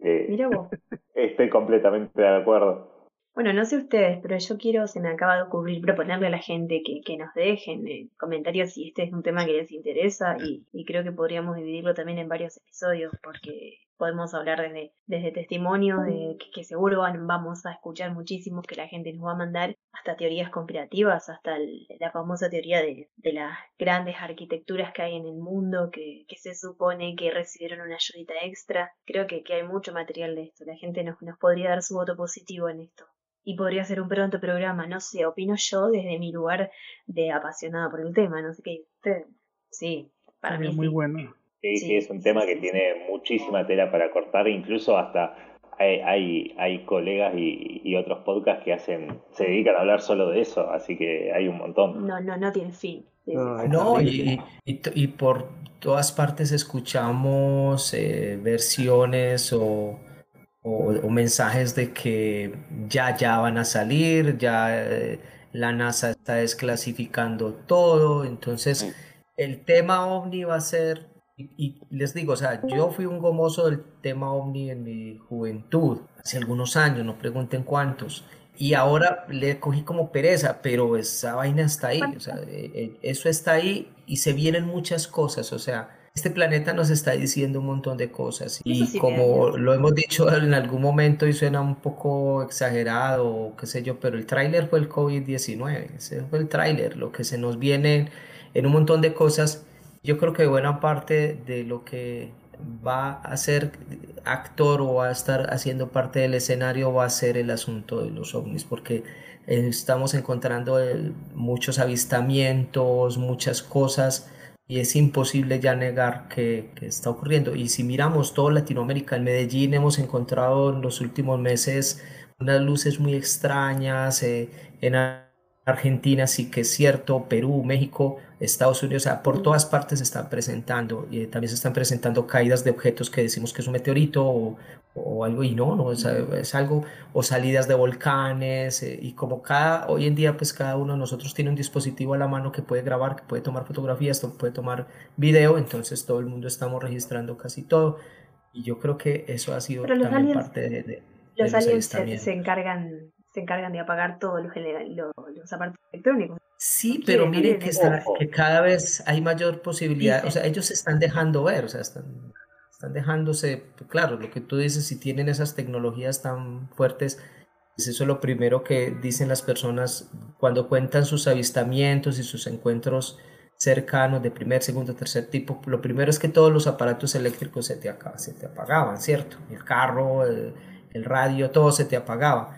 Eh, Mira vos. Estoy completamente de acuerdo. Bueno, no sé ustedes, pero yo quiero, se me acaba de ocurrir, proponerle a la gente que, que nos dejen en comentarios si este es un tema que les interesa y, y creo que podríamos dividirlo también en varios episodios porque podemos hablar desde, desde testimonios de que, seguro vamos a escuchar muchísimos que la gente nos va a mandar, hasta teorías conspirativas, hasta la famosa teoría de, de, las grandes arquitecturas que hay en el mundo, que, que se supone que recibieron una ayudita extra. Creo que, que hay mucho material de esto, la gente nos, nos podría dar su voto positivo en esto. Y podría ser un pronto programa, no sé, opino yo desde mi lugar de apasionada por el tema, no sé qué, usted, sí, para mí muy bueno. Sí, sí, es un tema que tiene muchísima tela para cortar, incluso hasta hay, hay, colegas y, otros podcasts que hacen, se dedican a hablar solo de eso, así que hay un montón. No, no, no tiene fin. No, y, y, por todas partes escuchamos eh, versiones o o, mensajes de que ya, ya van a salir, ya eh, la NASA está desclasificando todo, entonces el tema ovni va a ser, y, les digo, o sea, yo fui un gomoso del tema ovni en mi juventud, hace algunos años, no pregunten cuántos, y ahora le cogí como pereza, pero esa vaina está ahí, o sea, eh, eh, eso está ahí y se vienen muchas cosas, o sea, este planeta nos está diciendo un montón de cosas y como lo hemos dicho en algún momento y suena un poco exagerado o qué sé yo, pero el tráiler fue el COVID-19, ese fue el tráiler, lo que se nos viene en un montón de cosas. Yo creo que buena parte de lo que va a ser actor o va a estar haciendo parte del escenario va a ser el asunto de los ovnis, porque estamos encontrando muchos avistamientos, muchas cosas y es imposible ya negar que, está ocurriendo. Y si miramos toda Latinoamérica, en Medellín hemos encontrado en los últimos meses unas luces muy extrañas, eh, en Argentina sí que es cierto, Perú, México, Estados Unidos, o sea, por todas partes se están presentando y también se están presentando caídas de objetos que decimos que es un meteorito o, o algo y no, no es, es, algo, o salidas de volcanes eh, y como cada, hoy en día pues cada uno de nosotros tiene un dispositivo a la mano que puede grabar, que puede tomar fotografías, puede tomar video, entonces todo el mundo estamos registrando casi todo y yo creo que eso ha sido también parte de, los aliens se, encargan se encargan de apagar todos los, los, aparatos electrónicos. Sí, pero miren que, que cada vez hay mayor posibilidad, o sea, ellos se están dejando ver, o sea, están, están dejándose, claro, lo que tú dices, si tienen esas tecnologías tan fuertes, pues eso es lo primero que dicen las personas cuando cuentan sus avistamientos y sus encuentros cercanos de primer, segundo, tercer tipo. Lo primero es que todos los aparatos eléctricos se te, se te apagaban, ¿cierto? El carro, el, el radio, todo se te apagaba.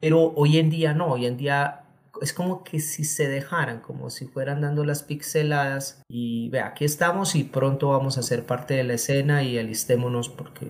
Pero hoy en día no, hoy en día es como que si se dejaran, como si fueran dando las pixeladas y ve, aquí estamos y pronto vamos a ser parte de la escena y alistémonos porque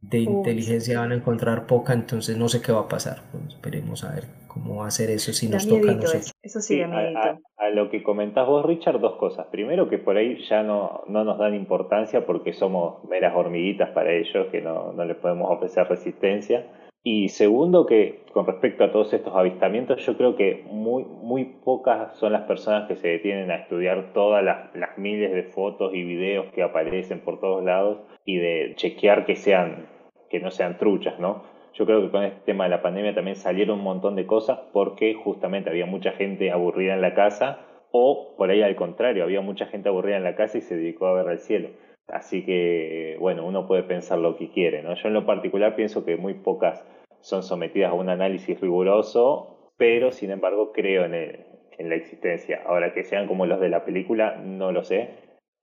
de inteligencia van a encontrar poca, entonces no sé qué va a pasar. Pues esperemos a ver cómo va a ser eso si nos toca a nosotros. Eso, sí, a, a, lo que comentás vos, Richard, dos cosas. Primero, que por ahí ya no, no nos dan importancia porque somos meras hormiguitas para ellos, que no, no les podemos ofrecer resistencia. Y segundo, que con respecto a todos estos avistamientos, yo creo que muy, muy pocas son las personas que se detienen a estudiar todas las, miles de fotos y videos que aparecen por todos lados y de chequear que sean que no sean truchas, ¿no? Yo creo que con este tema de la pandemia también salieron un montón de cosas porque justamente había mucha gente aburrida en la casa o por ahí al contrario, había mucha gente aburrida en la casa y se dedicó a ver al cielo. Así que, bueno, uno puede pensar lo que quiere, ¿no? Yo en lo particular pienso que muy pocas son sometidas a un análisis riguroso, pero sin embargo creo en, en la existencia. Ahora que sean como los de la película, no lo sé,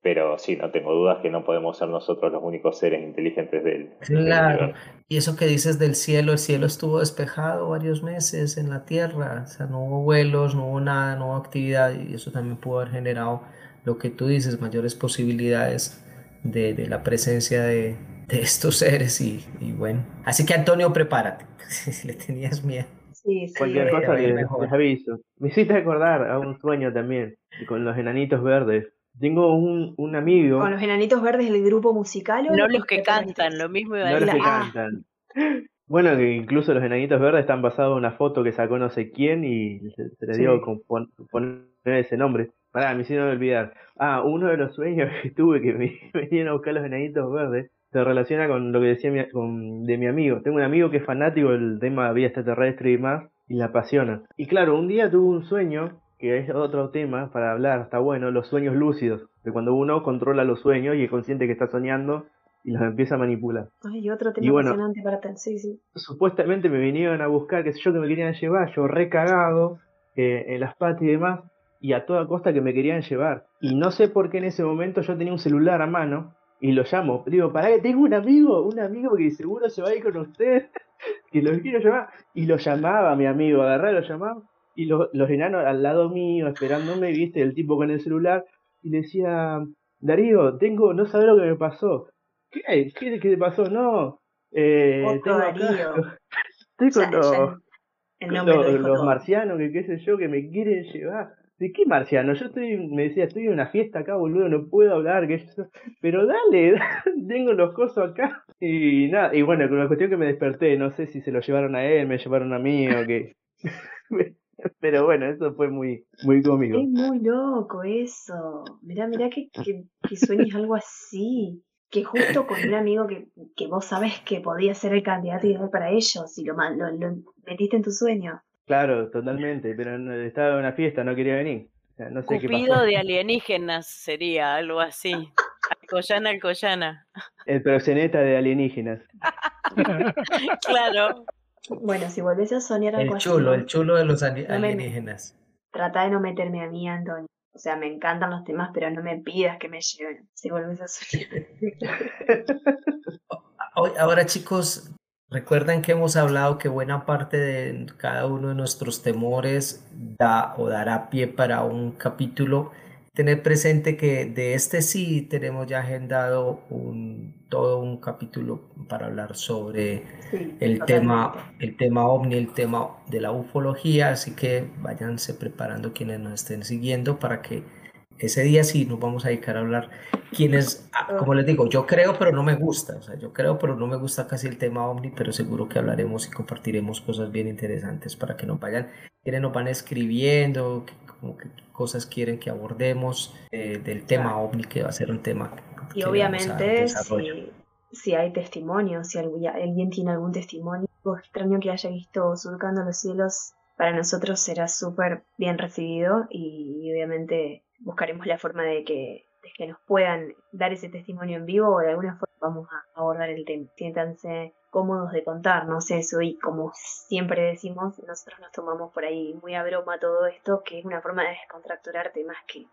pero sí, no tengo dudas que no podemos ser nosotros los únicos seres inteligentes del. Claro. y eso que dices del cielo, el cielo estuvo despejado varios meses en la Tierra, o sea, no hubo vuelos, no hubo nada, no hubo actividad, y eso también pudo haber generado lo que tú dices, mayores posibilidades de, de la presencia de, de, estos seres, y, y, bueno. Así que Antonio, prepárate, si le tenías miedo. Sí, sí, Cualquier cosa les, les aviso. Me hiciste acordar a un sueño también, con los enanitos verdes tengo un, un amigo. ¿Con los enanitos verdes del grupo musical o No los que cantan, lo mismo iba a decir. No los que cantan. Bueno, que incluso los enanitos verdes están basados en una foto que sacó no sé quién y se, le dio con poner ese nombre. Pará, me hicieron olvidar. Ah, uno de los sueños que tuve que me venían a buscar los enanitos verdes se relaciona con lo que decía mi, con, de mi amigo. Tengo un amigo que es fanático del tema de vida extraterrestre y más y la apasiona. Y claro, un día tuve un sueño que es otro tema para hablar, está bueno, los sueños lúcidos, de cuando uno controla los sueños y es consciente que está soñando y los empieza a manipular. Ay, otro tema emocionante para tal, sí, sí. Supuestamente me vinieron a buscar, qué sé yo, que me querían llevar, yo recagado eh, en las patas y demás, y a toda costa que me querían llevar. Y no sé por qué en ese momento yo tenía un celular a mano y lo llamo. Digo, para que tengo un amigo, un amigo que seguro se va a ir con usted, que lo quiero llamar. Y lo llamaba mi amigo, agarré, lo llamaba y los, los enanos al lado mío, esperándome, viste, el tipo con el celular, y le decía, Darío, tengo, no sabes lo que me pasó. ¿Qué? ¿Qué, qué te pasó? No. Eh, tengo Darío. Estoy con los, los, marcianos, que qué sé yo, que me quieren llevar. ¿De qué marciano? Yo estoy, me decía, estoy en una fiesta acá, boludo, no puedo hablar, que pero dale, tengo los cosos acá. Y nada, y bueno, con la cuestión que me desperté, no sé si se lo llevaron a él, me llevaron a mí o qué. Pero bueno, eso fue muy, muy cómico. Es muy loco eso. Mirá, mirá que, que, sueñes algo así. Que justo con un amigo que, que vos sabes que podía ser el candidato ideal para ellos y lo metiste en tu sueño. Claro, totalmente, pero estaba en una fiesta, no quería venir. no sé Cupido de alienígenas sería algo así. Alcoyana, Alcoyana. El proxeneta de alienígenas. claro. Bueno, si volvés a soñar algo el chulo, el chulo de los alienígenas. trata de no meterme a mí, Antonio. O sea, me encantan los temas, pero no me pidas que me lleven si volvés a soñar. Ahora, chicos, recuerden que hemos hablado que buena parte de cada uno de nuestros temores da o dará pie para un capítulo. Tener presente que de este sí tenemos ya agendado un, todo un capítulo para hablar sobre el tema el tema ovni, el tema de la ufología, así que váyanse preparando quienes nos estén siguiendo para que ese día sí nos vamos a dedicar a hablar. Quienes, ah, como les digo, yo creo pero no me gusta, o sea, yo creo pero no me gusta casi el tema ovni, pero seguro que hablaremos y compartiremos cosas bien interesantes para que nos vayan, quienes nos van escribiendo, como que cosas quieren que abordemos eh, del tema ovni, que va a ser un tema. y obviamente, si, si, hay testimonio, si alguien tiene algún testimonio extraño que haya visto surcando los cielos para nosotros será súper bien recibido y, obviamente buscaremos la forma de que, que nos puedan dar ese testimonio en vivo o de alguna forma vamos a abordar el tema. Siéntanse cómodos de contarnos eso y como siempre decimos, nosotros nos tomamos por ahí muy a broma todo esto, que es una forma de descontracturar temas que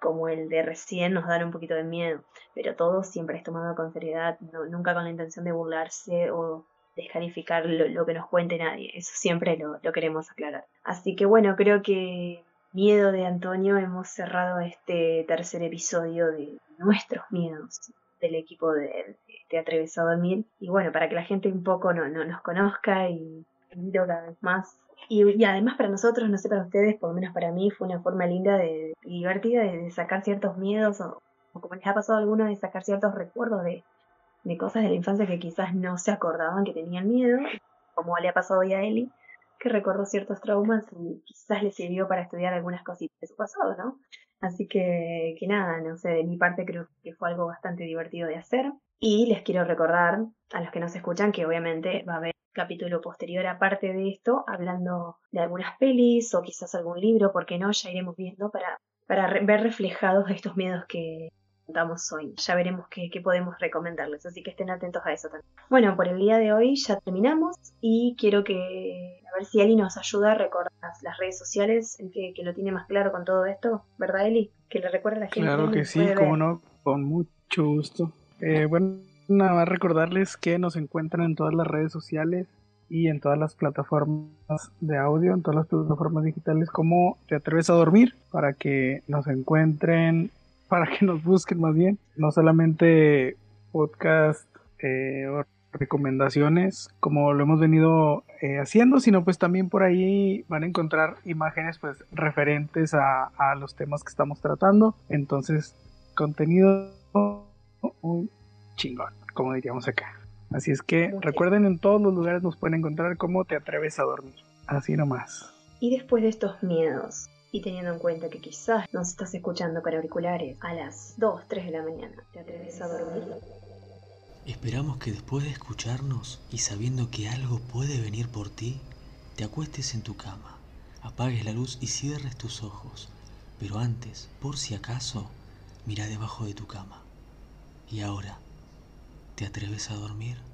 como el de recién nos dan un poquito de miedo, pero todo siempre es tomado con seriedad, nunca con la intención de burlarse o descalificar lo, que nos cuente nadie, eso siempre lo, queremos aclarar. Así que bueno, creo que miedo de Antonio hemos cerrado este tercer episodio de nuestros miedos del equipo de, Te Atreves a Dormir. Y bueno, para que la gente un poco no, no nos conozca y cada vez más y, además para nosotros, no sé para ustedes, por lo menos para mí, fue una forma linda de, y divertida de, sacar ciertos miedos o, como les ha pasado a algunos, de sacar ciertos recuerdos de, de cosas de la infancia que quizás no se acordaban que tenían miedo, como le ha pasado hoy a Eli, que recordó ciertos traumas y quizás le sirvió para estudiar algunas cositas de su pasado, ¿no? Así que, que nada, no sé, de mi parte creo que fue algo bastante divertido de hacer. Y les quiero recordar a los que nos escuchan que obviamente va a haber capítulo posterior aparte de esto, hablando de algunas pelis o quizás algún libro, porque no, ya iremos viendo para, para ver reflejados estos miedos que contamos hoy. Ya veremos qué, podemos recomendarles, así que estén atentos a eso también. Bueno, por el día de hoy ya terminamos y quiero que, a ver si Eli nos ayuda a recordar las redes sociales, el que, lo tiene más claro con todo esto, ¿verdad Eli? Que le recuerde a la gente. Claro que sí, como no, con mucho gusto. Eh, bueno, nada más recordarles que nos encuentran en todas las redes sociales y en todas las plataformas de audio, en todas las plataformas digitales como Te atreves a dormir, para que nos encuentren, para que nos busquen más bien, no solamente podcast eh, o recomendaciones como lo hemos venido eh, haciendo, sino pues también por ahí van a encontrar imágenes pues referentes a, a los temas que estamos tratando, entonces contenido un chingón como diríamos acá. Así es que recuerden, en todos los lugares nos pueden encontrar cómo te atreves a dormir. Así nomás. Y después de estos miedos, y teniendo en cuenta que quizás nos estás escuchando con auriculares a las 2, 3 de la mañana, ¿te atreves a dormir? Esperamos que después de escucharnos y sabiendo que algo puede venir por ti, te acuestes en tu cama, apagues la luz y cierres tus ojos. Pero antes, por si acaso, mira debajo de tu cama. Y ahora, ¿Te atreves a dormir?